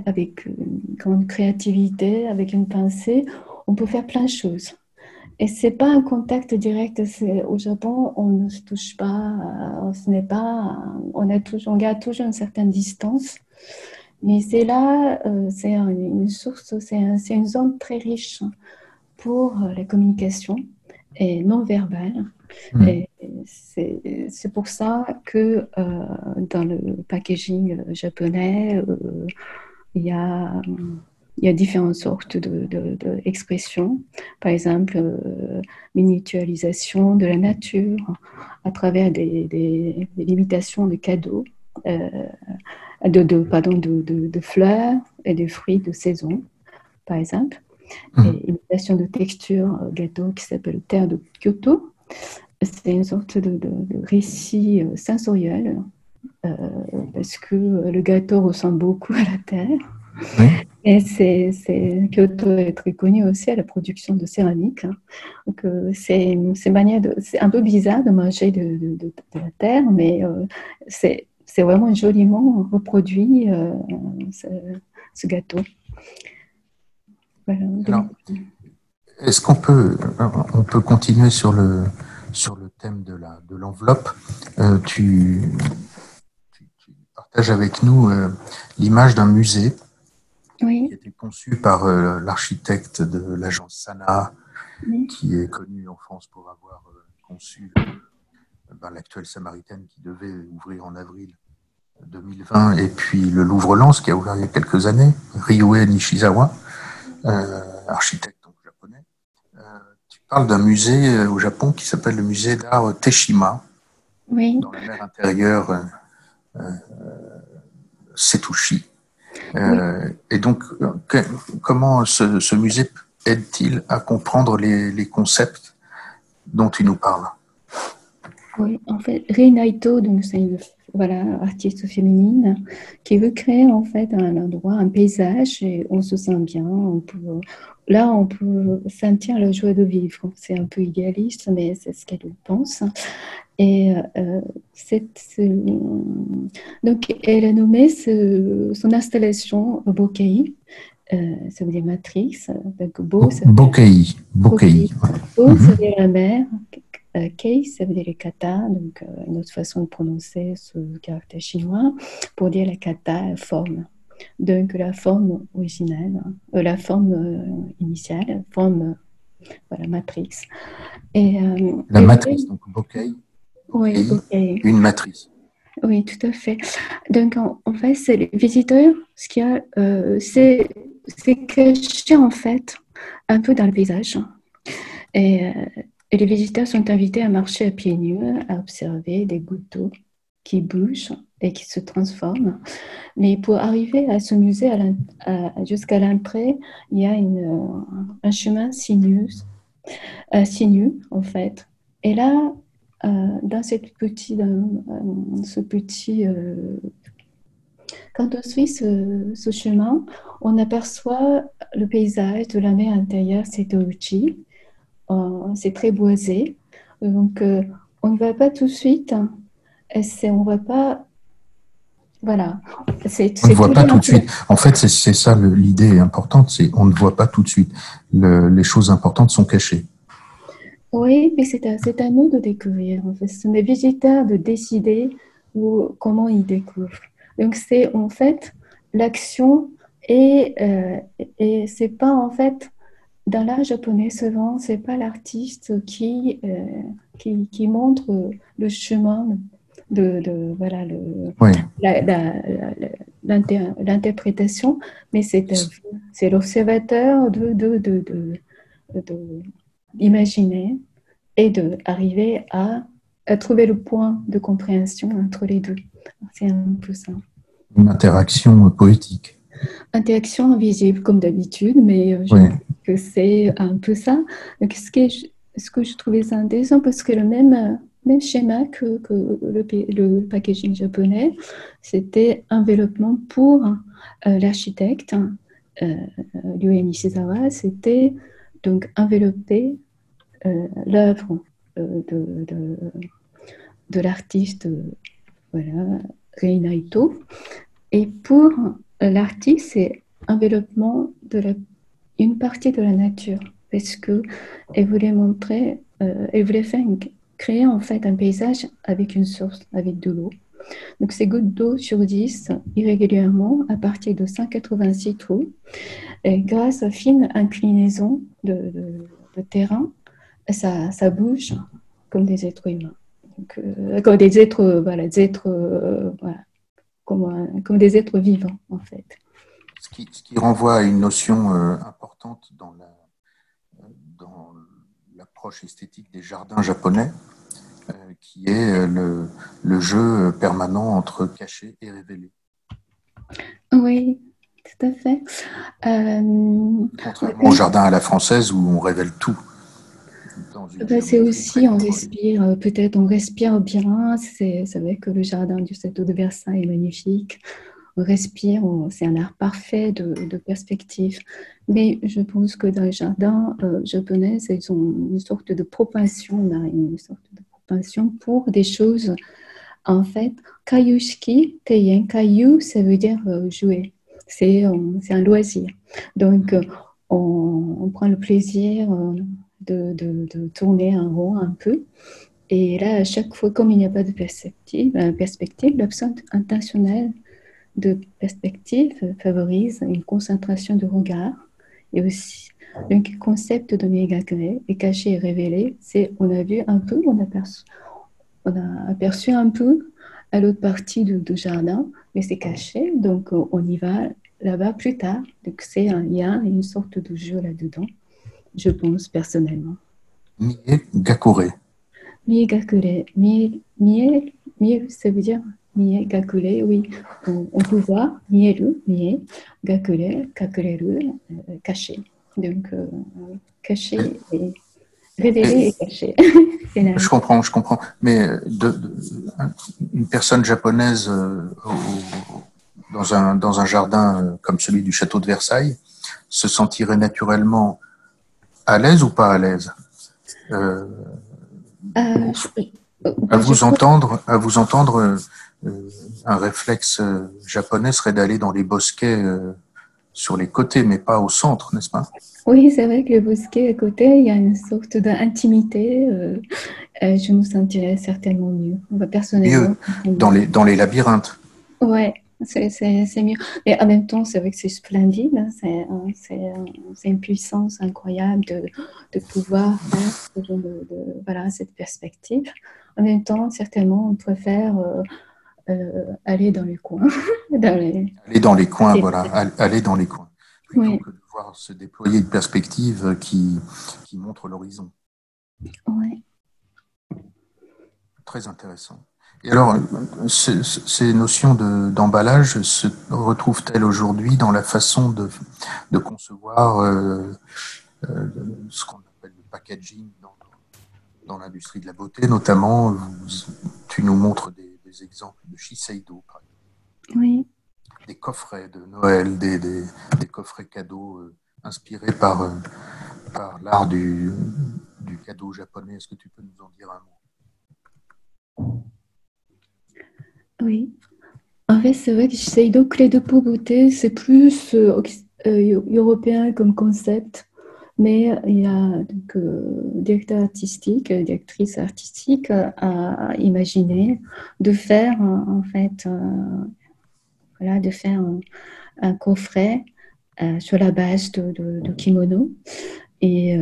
avec une créativité, avec une pensée, on peut faire plein de choses. Et c'est pas un contact direct. Au Japon, on ne se touche pas, euh, ce n'est pas, on a toujours, on garde toujours une certaine distance. Mais c'est là, euh, c'est une source, c'est une zone très riche pour la communication et non verbale. Hmm. C'est pour ça que euh, dans le packaging japonais, euh, il, y a, il y a différentes sortes d'expressions. De, Par exemple, euh, miniaturisation de la nature à travers des, des, limitations de cadeaux, de, de, pardon, de, fleurs et de fruits de saison, par exemple. Hmm. Et imitation de texture gâteau qui s'appelle Terre de Kyoto c'est une sorte de, récit euh, sensoriel euh, parce que le gâteau ressemble beaucoup à la terre. Et c'est, Kyoto est très connu aussi à la production de céramique. Hein. Donc, euh, c'est, c'est un peu bizarre de manger de, la terre, mais c'est, vraiment joliment reproduit ce, gâteau. Est-ce qu'on peut, on peut continuer sur le, sur le thème de la de l'enveloppe. Euh, tu, partages avec nous euh, l'image d'un musée qui a été conçu par euh, l'architecte de l'agence Sana, qui est connu en France pour avoir conçu ben, l'actuelle Samaritaine qui devait ouvrir en avril 2020, et puis le Louvre-Lens qui a ouvert il y a quelques années, Ryue Nishizawa, architecte parle d'un musée euh, au Japon qui s'appelle le musée d'art Teshima, oui. dans la mer intérieure euh, euh Setushi. Euh, Et donc, comment ce, ce musée aide-t-il à comprendre les, les, concepts dont tu nous parles Oui, en fait, Reinaito, donc c'est voilà, artiste féminine qui veut créer en fait un endroit, un paysage et on se sent bien. On peut, là, on peut sentir la joie de vivre. C'est un peu idéaliste, mais c'est ce qu'elle pense. Et euh, donc, elle a nommé son installation Bokeh. Euh, ça veut dire matrice. Donc, Beau, ça. Beau, ça veut dire la mer. Euh, Kei, ça veut dire les kata, donc euh, une autre façon de prononcer ce caractère chinois pour dire la kata forme. Donc la forme originelle, euh, la forme initiale, forme voilà, matrice. Et, la matrice, donc bokeh. Oui, bokeh. Une matrice. Oui, tout à fait. Donc, en, fait, c'est les visiteurs, ce qu'il y a, c'est caché en fait un peu dans le paysage. Et et les visiteurs sont invités à marcher à pieds nus, à observer des gouttes d'eau qui bougent et qui se transforment. Mais pour arriver à ce musée, jusqu'à l'entrée, il y a un chemin euh, sinueux en fait. Et là, euh, dans petite, ce petit, euh, quand on suit ce, chemin, on aperçoit le paysage de la mer intérieure, c'est Touchi, euh, c'est très boisé. Donc, euh, on ne va pas tout de suite. On ne va pas. Voilà. On ne voit pas tout de suite. En fait, c'est ça l'idée importante c'est on ne voit pas tout de suite. les choses importantes sont cachées. Oui, mais c'est à, nous de découvrir. En fait. Ce visiteurs de décider où, comment ils découvrent. Donc, c'est en fait l'action et, euh, et c'est pas en fait dans l'art japonais, souvent, c'est pas l'artiste qui, euh, qui, qui, montre le chemin de, de voilà, le, l'interprétation, mais c'est, c'est l'observateur de, de, de, d'imaginer et d'arriver à, à trouver le point de compréhension entre les deux. C'est un peu ça. Une interaction poétique. Interaction invisible, comme d'habitude, mais euh, je que c'est un peu ça. ce, que je, ce que je trouvais intéressant, parce que le même, même schéma que, que le, le, packaging japonais, c'était enveloppement pour euh, l'architecte euh, Ryu Nishizawa, c'était donc envelopper euh, l'œuvre euh, de, de, de l'artiste voilà, Reinaito. Et pour l'artiste, c'est enveloppement de la une partie de la nature parce que elle voulait montrer, euh, elle voulait faire créer en fait un paysage avec une source, avec de l'eau. Donc ces gouttes d'eau surgissent irrégulièrement à partir de 186 trous et grâce à fine inclinaison de, terrain, ça, bouge comme des êtres humains. Euh, comme des êtres, voilà, des êtres, euh, comme, comme des êtres vivants en fait ce qui, renvoie à une notion euh, importante dans l'approche esthétique des jardins japonais, euh, qui est euh, le, jeu permanent entre caché et révélé. Oui, tout à fait. Contrairement au jardin à la française où on révèle tout. Bah, c'est aussi, on respire, peut-être on respire bien. C'est vrai que le jardin du château de Versailles est magnifique respire, c'est un art parfait de, perspective. Mais je pense que dans le jardin euh, japonais, ils ont une sorte de propension, une sorte de propension pour des choses. En fait, kayushiki, teien, kayu, ça veut dire euh, jouer. C'est euh, un loisir. Donc, euh, on, on, prend le plaisir de, tourner en rond un peu. Et là, à chaque fois, comme il n'y a pas de perspective, perspective l'absence intentionnelle de perspective favorise une concentration de regard et aussi le concept de Megakure est caché et révélé. C'est, on a vu un peu, on a on a aperçu un peu à l'autre partie du, jardin, mais c'est caché, donc on y va là-bas plus tard. Donc c'est un lien, une sorte de jeu là-dedans, je pense personnellement. Megakure. Megakure. Mie, mie, ça veut dire Mie gakure, oui, on, on, peut voir mieru, mie, gakure, kakureru, euh, caché. Donc, euh, caché et, révélé et, caché. je comprends, je comprends. Mais de, une personne japonaise dans, un, dans un jardin comme celui du château de Versailles se sentirait naturellement à l'aise ou pas à l'aise euh, euh, à vous entendre, à vous entendre, euh, un réflexe japonais serait d'aller dans les bosquets sur les côtés, mais pas au centre, n'est-ce pas? Oui, c'est vrai que le bosquet à côté, il y a une sorte d'intimité. je me sentirais certainement mieux. Personnellement. Mieux dans les, dans les labyrinthes. Ouais, c'est mieux. Mais en même temps, c'est vrai que c'est splendide. Hein. C'est une puissance incroyable de, de pouvoir faire de, voilà, cette perspective. En même temps, certainement, on préfère euh, euh, aller dans les coins. dans les... Aller dans les coins, voilà. Aller dans les coins. Plutôt que de voir se déployer une perspective qui, qui montre l'horizon. Oui. Très intéressant. Et alors, ces notions d'emballage se retrouvent-elles aujourd'hui dans la façon de, de concevoir euh, euh, ce qu'on appelle le packaging dans, dans l'industrie de la beauté Notamment, tu nous montres des, exemples de Shiseido, par exemple. Oui. Des coffrets de Noël, des, des, des coffrets cadeaux euh, inspirés par, par l'art du, du cadeau japonais. Est-ce que tu peux nous en dire un mot? Oui. En fait, c'est vrai que Shiseido Clé de pauvreté, c'est plus euh, euh, européen comme concept, mais il y a donc, euh, directeur artistique, directrice artistique à imaginer de faire en fait, voilà, de faire un, coffret sur la base de, kimono. Et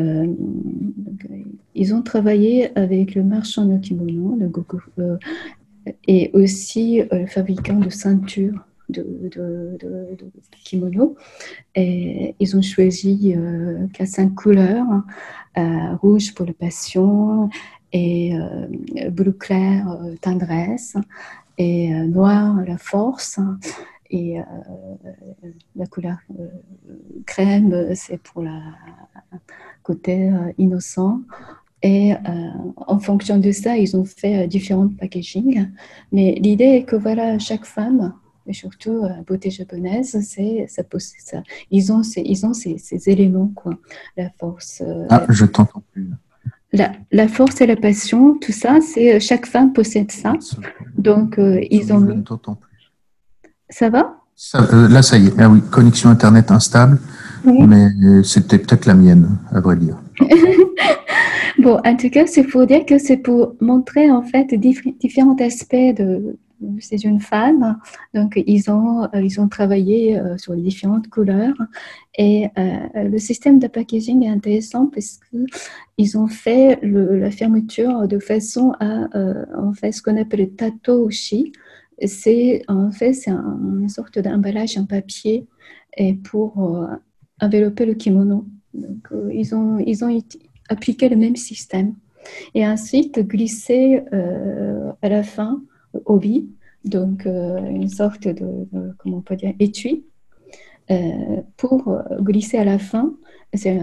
ils ont travaillé avec le marchand de kimono, le Goku, et aussi euh, fabricant de ceintures de, kimono. Et ils ont choisi euh, cinq couleurs euh, rouge pour le passion, et euh, bleu clair, tendresse, et noir, la force. Et la couleur crème, c'est pour le côté innocent. Et euh, en fonction de ça, ils ont fait euh, différents packaging. Mais l'idée est que voilà, chaque femme, et surtout euh, beauté japonaise, c'est ça, ça. Ils ont ces, ils ont ces, ces éléments quoi. La force. ah, je t'entends plus. La, la, force et la passion, tout ça, c'est chaque femme possède ça. Donc ils ont. Je ne t'entends plus. Ça va? Là, ça y est. Ah oui, connexion internet instable. Mais c'était peut-être la mienne, à vrai dire. Bon, en tout cas, c'est pour dire que c'est pour montrer en fait différents aspects de, ces jeunes femmes. Donc, ils ont, euh, ils ont travaillé euh, sur les différentes couleurs. Et euh, le système de packaging est intéressant parce qu'ils ont fait la fermeture de façon à en fait, ce qu'on appelle le tato C'est en fait c'est une sorte d'emballage en papier et pour envelopper le kimono. Donc, ils ont, ils ont appliquer le même système. Et ensuite, glisser euh, à la fin vide, donc euh, une sorte de, comment on peut dire, étui, euh, pour glisser à la fin, c'est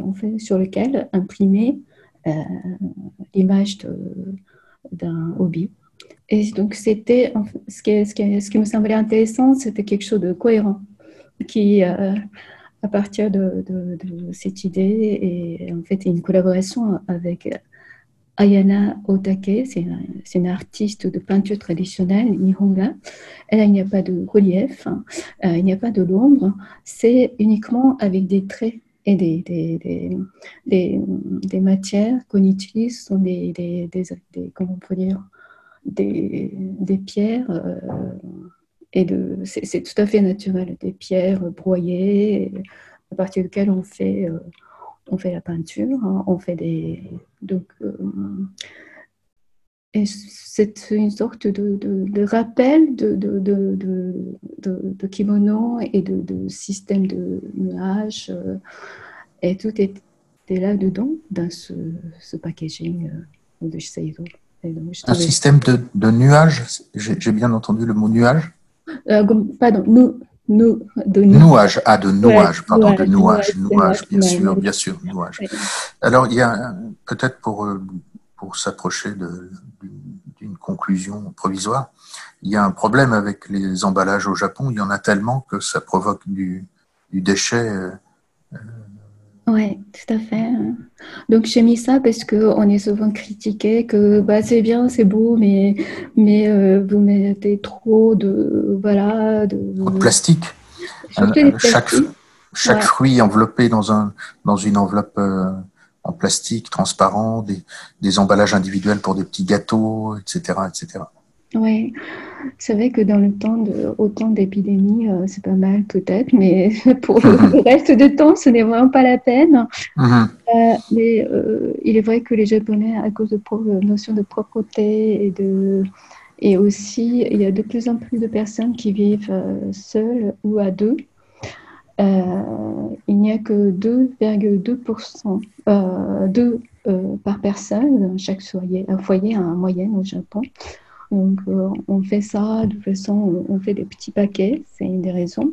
en fait sur lequel imprimer l'image d'un hobby. Et donc, c'était ce qui, ce, qui, ce qui me semblait intéressant, c'était quelque chose de cohérent qui à partir de, cette idée et en fait une collaboration avec Ayana Otake, c'est une, artiste de peinture traditionnelle nihonga. Elle, il n'y a pas de relief, hein. euh, il n'y a pas de l'ombre, c'est uniquement avec des traits et des, des, des, matières qu'on utilise sont des, des, comment on dire, des, pierres. Euh, et c'est tout à fait naturel, des pierres broyées à partir desquelles on fait, euh, on fait la peinture, hein. on fait des donc euh, et c'est une sorte de, de, rappel de, de, kimono et de, système de nuages. Euh, et tout était là-dedans, dans ce, ce packaging de Shiseido. Un système de, nuages J'ai bien entendu le mot nuage? Euh, pardon, de nouage. Ah, de nouage, pardon, de nouage, nouage, bien sûr, bien sûr, nouage. Alors, il y a peut-être pour, euh, pour s'approcher d'une conclusion provisoire, il y a un problème avec les emballages au Japon. Il y en a tellement que ça provoque du, du déchet. Oui, tout à fait. Donc j'ai mis ça parce qu'on est souvent critiqué que bah, c'est bien, c'est beau, mais, mais euh, vous mettez trop de... Voilà, de, plastique. Euh, chaque, chaque fruit enveloppé dans, un, dans une enveloppe euh, en plastique transparent, des, des emballages individuels pour des petits gâteaux, etc. etc. Oui, c'est vrai que dans le temps de autant d'épidémies, euh, c'est pas mal peut-être, mais pour mhm. le reste du temps, ce n'est vraiment pas la peine. Mhm. Euh, mais euh, il est vrai que les Japonais, à cause de la notion de propreté et de et aussi, il y a de plus en plus de personnes qui vivent seules ou à deux. il n'y a que 2,2% deux par personne, chaque foyer, un foyer en moyenne au Japon. Donc, euh, on fait ça de façon, on fait des petits paquets, c'est une des raisons.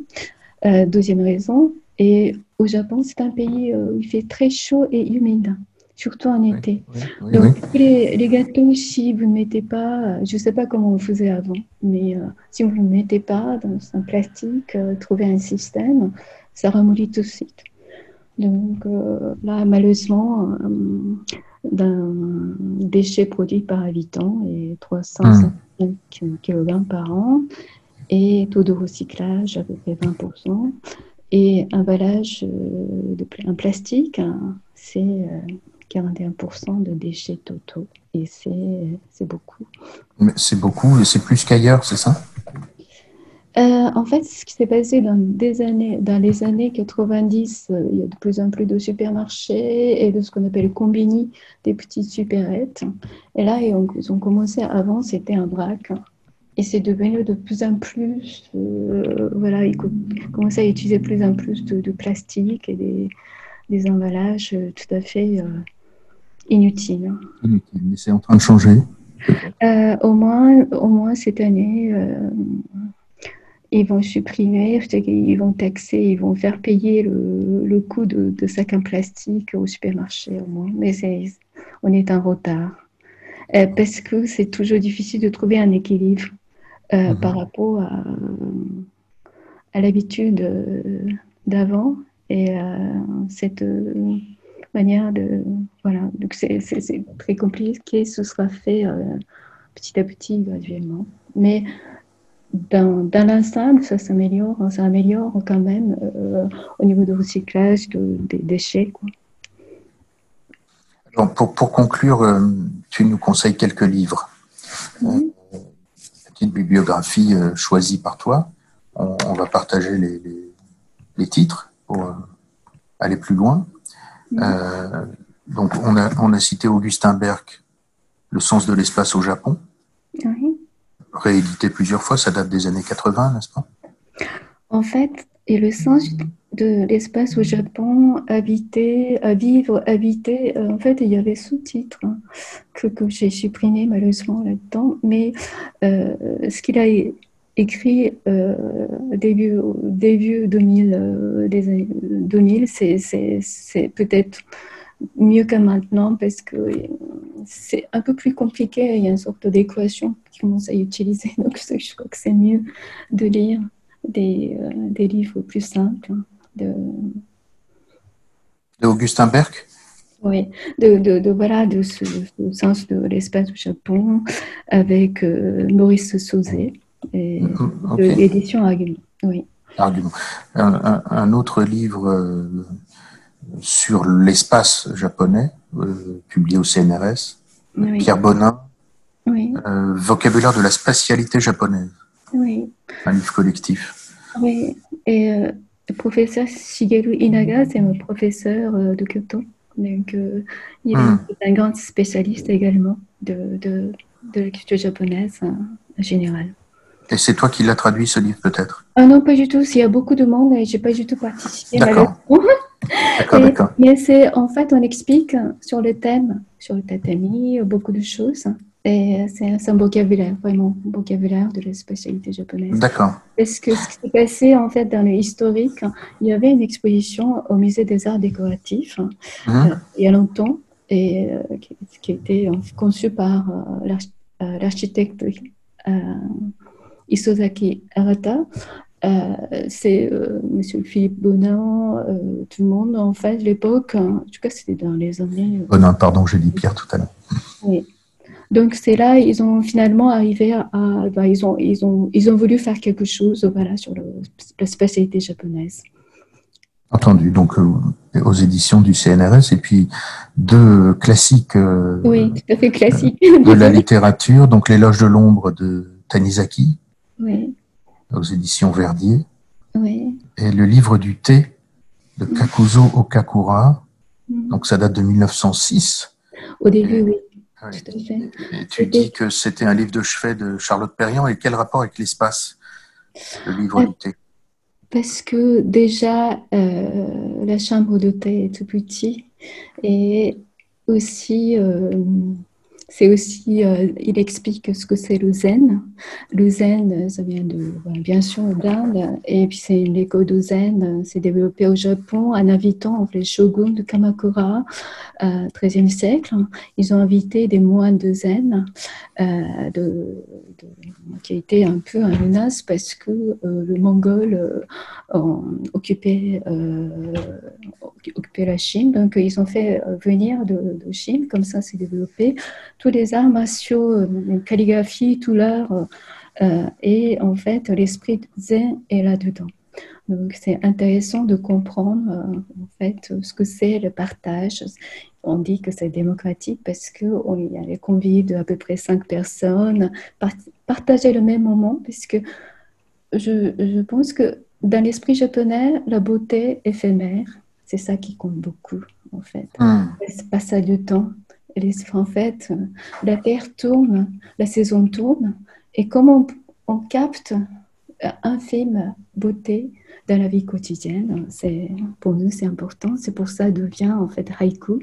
Euh, deuxième raison, et au Japon, c'est un pays euh, où il fait très chaud et humide, surtout en été. Donc, Les, gâteaux, si vous ne mettez pas, je ne sais pas comment on faisait avant, mais si vous ne mettez pas dans un plastique, trouvez un système, ça remoulit tout de suite. Donc là, malheureusement, d'un déchet produit par habitant et 305 kg par an et taux de recyclage à peu près 20%. Et emballage euh, de un plastique, hein, c'est 41% euh, de déchets totaux. Et c'est beaucoup. C'est beaucoup c'est plus qu'ailleurs, c'est ça? Euh, en fait, ce qui s'est passé dans, des années, dans les années 90, euh, il y a de plus en plus de supermarchés et de ce qu'on appelle combini, des petites supérettes. Et là, ils ont, commencé, avant, c'était un vrac. Et c'est devenu de plus en plus, euh, voilà, ils commençaient à utiliser de plus en plus de, plastique et des, des, emballages tout à fait inutiles. Inutiles, mais c'est en train de changer. au, moins, au moins cette année, ils vont supprimer, ils vont taxer, ils vont faire payer le, le coût de, de, sacs en plastique au supermarché au moins. Mais on est en retard. Euh, parce que c'est toujours difficile de trouver un équilibre euh, mhm. par rapport à, à l'habitude euh, d'avant et cette manière de. Voilà, donc c'est très compliqué, ce sera fait petit à petit, graduellement. Mais dans, dans l'ensemble, ça s'améliore, ça améliore quand même euh, au niveau de recyclage des déchets. Quoi. Alors pour, pour, conclure, euh, tu nous conseilles quelques livres. Mm petite bibliographie choisie par toi. On, va partager les, les, titres pour aller plus loin. Mhm. donc on a, on a cité Augustin Berg, Le sens de l'espace au Japon. Oui réédité plusieurs fois, ça date des années 80, n'est-ce pas? En fait, et le sens de l'espace au Japon, habiter, à vivre, habiter, euh, en fait, il y avait sous-titres hein, que, j'ai supprimé malheureusement là-dedans, mais euh, ce qu'il a écrit euh, début, début 2000, des années 2000 c'est peut-être mieux que maintenant parce que c'est un peu plus compliqué. Il y a une sorte d'équation qui commence à utiliser. Donc, je crois que c'est mieux de lire des, euh, des livres plus simples. De, de Augustin Berg? Oui, de, de, voilà, de ce, sens de l'espace au Japon avec euh, Maurice Sauzet et mm, l'édition Argument. Oui. Argument. Un, autre livre. Euh, sur l'espace japonais, euh, publié au CNRS, Pierre Bonin, euh, Vocabulaire de la spatialité japonaise, un livre collectif. Oui, et euh, le professeur Shigeru Inaga, c'est mon professeur de Kyoto. Donc, il hmm. est un grand spécialiste également de, de, de la culture japonaise en général. Et c'est toi qui l'as traduit ce livre peut-être? Ah Non, pas du tout. Il y a beaucoup de monde et je n'ai pas du tout participé. D'accord. Mais c'est en fait, on explique sur le thème, sur le tatami, beaucoup de choses. c'est un vocabulaire, vraiment, un vocabulaire de la spécialité japonaise. D'accord. Parce que ce qui s'est passé, en fait, dans le historique, il y avait une exposition au Musée des Arts Décoratifs Mhm. euh, il y a longtemps, et euh, qui, qui a été conçue par euh, euh, l'architecte Isozaki Arata. Euh, c'est euh, Monsieur Philippe Bonin, euh, tout le monde, en fait, l'époque, en tout cas, c'était dans les années non, pardon, j'ai dit Pierre tout à l'heure. oui. Donc c'est là ils ont finalement arrivé à, à- bah, ils ont ils ont ils ont voulu faire quelque chose voilà sur le, la spécialité japonaise. Entendu. Donc, euh, aux éditions du CNRS, et puis deux classiques euh, Oui, tout à fait classique. de la littérature, donc L'éloge de l'ombre de Tanizaki, Oui, aux éditions Verdier, oui. et le livre du thé de Kakuzo Okakura, Mm. donc ça date de 1906. Au début, oui, Oui. tout à fait. Et tu dis que c'était un livre de chevet de Charlotte Perriand, et quel rapport avec l'espace, le livre du thé Parce que déjà, euh, la chambre de thé est tout petit et aussi, euh, c'est aussi, euh, il explique ce que c'est le zen. Le zen, ça vient de, voilà, bien sûr, d'Inde et puis c'est l'école du zen, c'est développé au Japon en invitant les shoguns de Kamakura, euh, 13e siècle. Ils ont invité des moines de zen euh, de, de- qui été un peu un menace parce que euh, le mongol euh, euh, occupé la Chine. Donc, ils ont fait euh, venir de, de Chine, comme ça s'est développé, tous les arts martiaux, euh, calligraphie, tout l'art. euh, euh, et en fait, l'esprit zen est là-dedans. Donc, c'est intéressant de comprendre euh, en fait ce que c'est le partage. On dit que c'est démocratique parce qu'on y a les convives de à peu près cinq personnes, part- partager le même moment, puisque je, je pense que dans l'esprit japonais, la beauté éphémère, c'est ça qui compte beaucoup, en fait. Hmm. Le passage du temps. En fait, la Terre tourne, la saison tourne, et comme on, on capte infime beauté dans la vie quotidienne, c'est, pour nous, c'est important. C'est pour ça devient, en fait, haïku,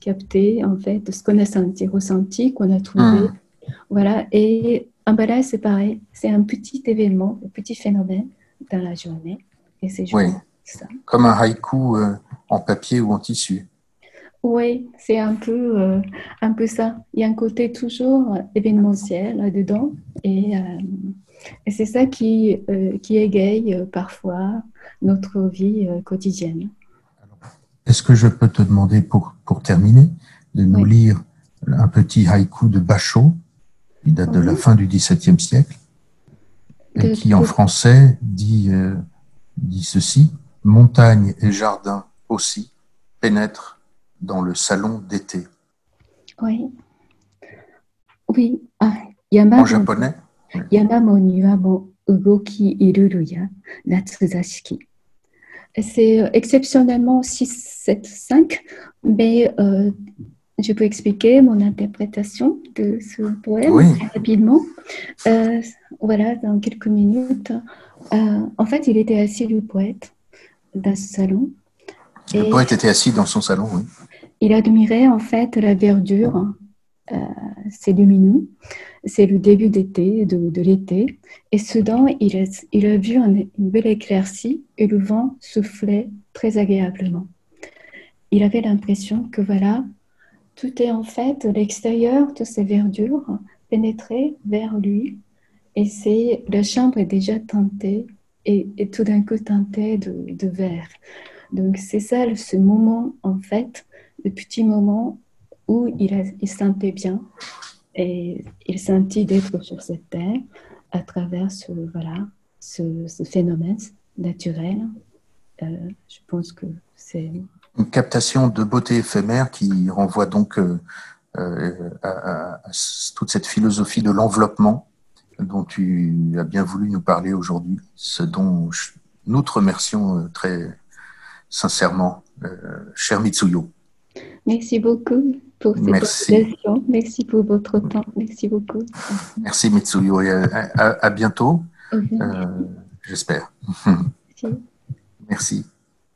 capter, en fait, ce qu'on a senti, ressenti, qu'on a trouvé. Hmm. Voilà, et un balai, c'est pareil. C'est un petit événement, un petit phénomène dans la journée. Et c'est Oui. ça. Comme un haïku euh, en papier ou en tissu. Oui, c'est un peu, euh, un peu ça. Il y a un côté toujours événementiel là-dedans. Et, euh, et c'est ça qui, euh, qui égaye parfois notre vie quotidienne. Est-ce que je peux te demander, pour, pour terminer, de nous Oui. lire un petit haïku de Bachot, qui date de la fin du XVIIe siècle, et De- qui en français dit, dit ceci Montagne et jardin aussi pénètrent dans le salon d'été. Oui. Oui. Ah, yama en japonais? C'est euh, exceptionnellement 6, 7, 5, mais euh, je peux expliquer mon interprétation de ce poème oui. rapidement. Euh, voilà, dans quelques minutes. En fait, il était assis, le poète, dans ce salon, le poète était assis dans son salon, oui. il admirait en fait la verdure, euh, c'est lumineux, c'est le début d'été, de, de l'été, et soudain il a, il a vu un- une belle éclaircie et le vent soufflait très agréablement. Il avait l'impression que voilà, tout est en fait l'extérieur de ces verdures pénétrées vers lui, et c'est la chambre est déjà teintée et, et tout d'un coup teintée de, de vert. Donc c'est ça ce moment en fait le petit moment où il, sentait bien et il sentit d'être sur cette terre à travers ce, voilà, ce, phénomène naturel. Euh, je pense que c'est... Une captation de beauté éphémère qui renvoie donc euh, euh, à, toute cette philosophie de l'enveloppement dont tu as bien voulu nous parler aujourd'hui, ce dont nous te remercions très sincèrement, euh, cher Mitsuyo. Merci beaucoup pour cette Merci. Merci pour votre temps. Merci beaucoup. Merci Mitsuyo et à, à- à bientôt, euh, j'espère. Merci. Merci.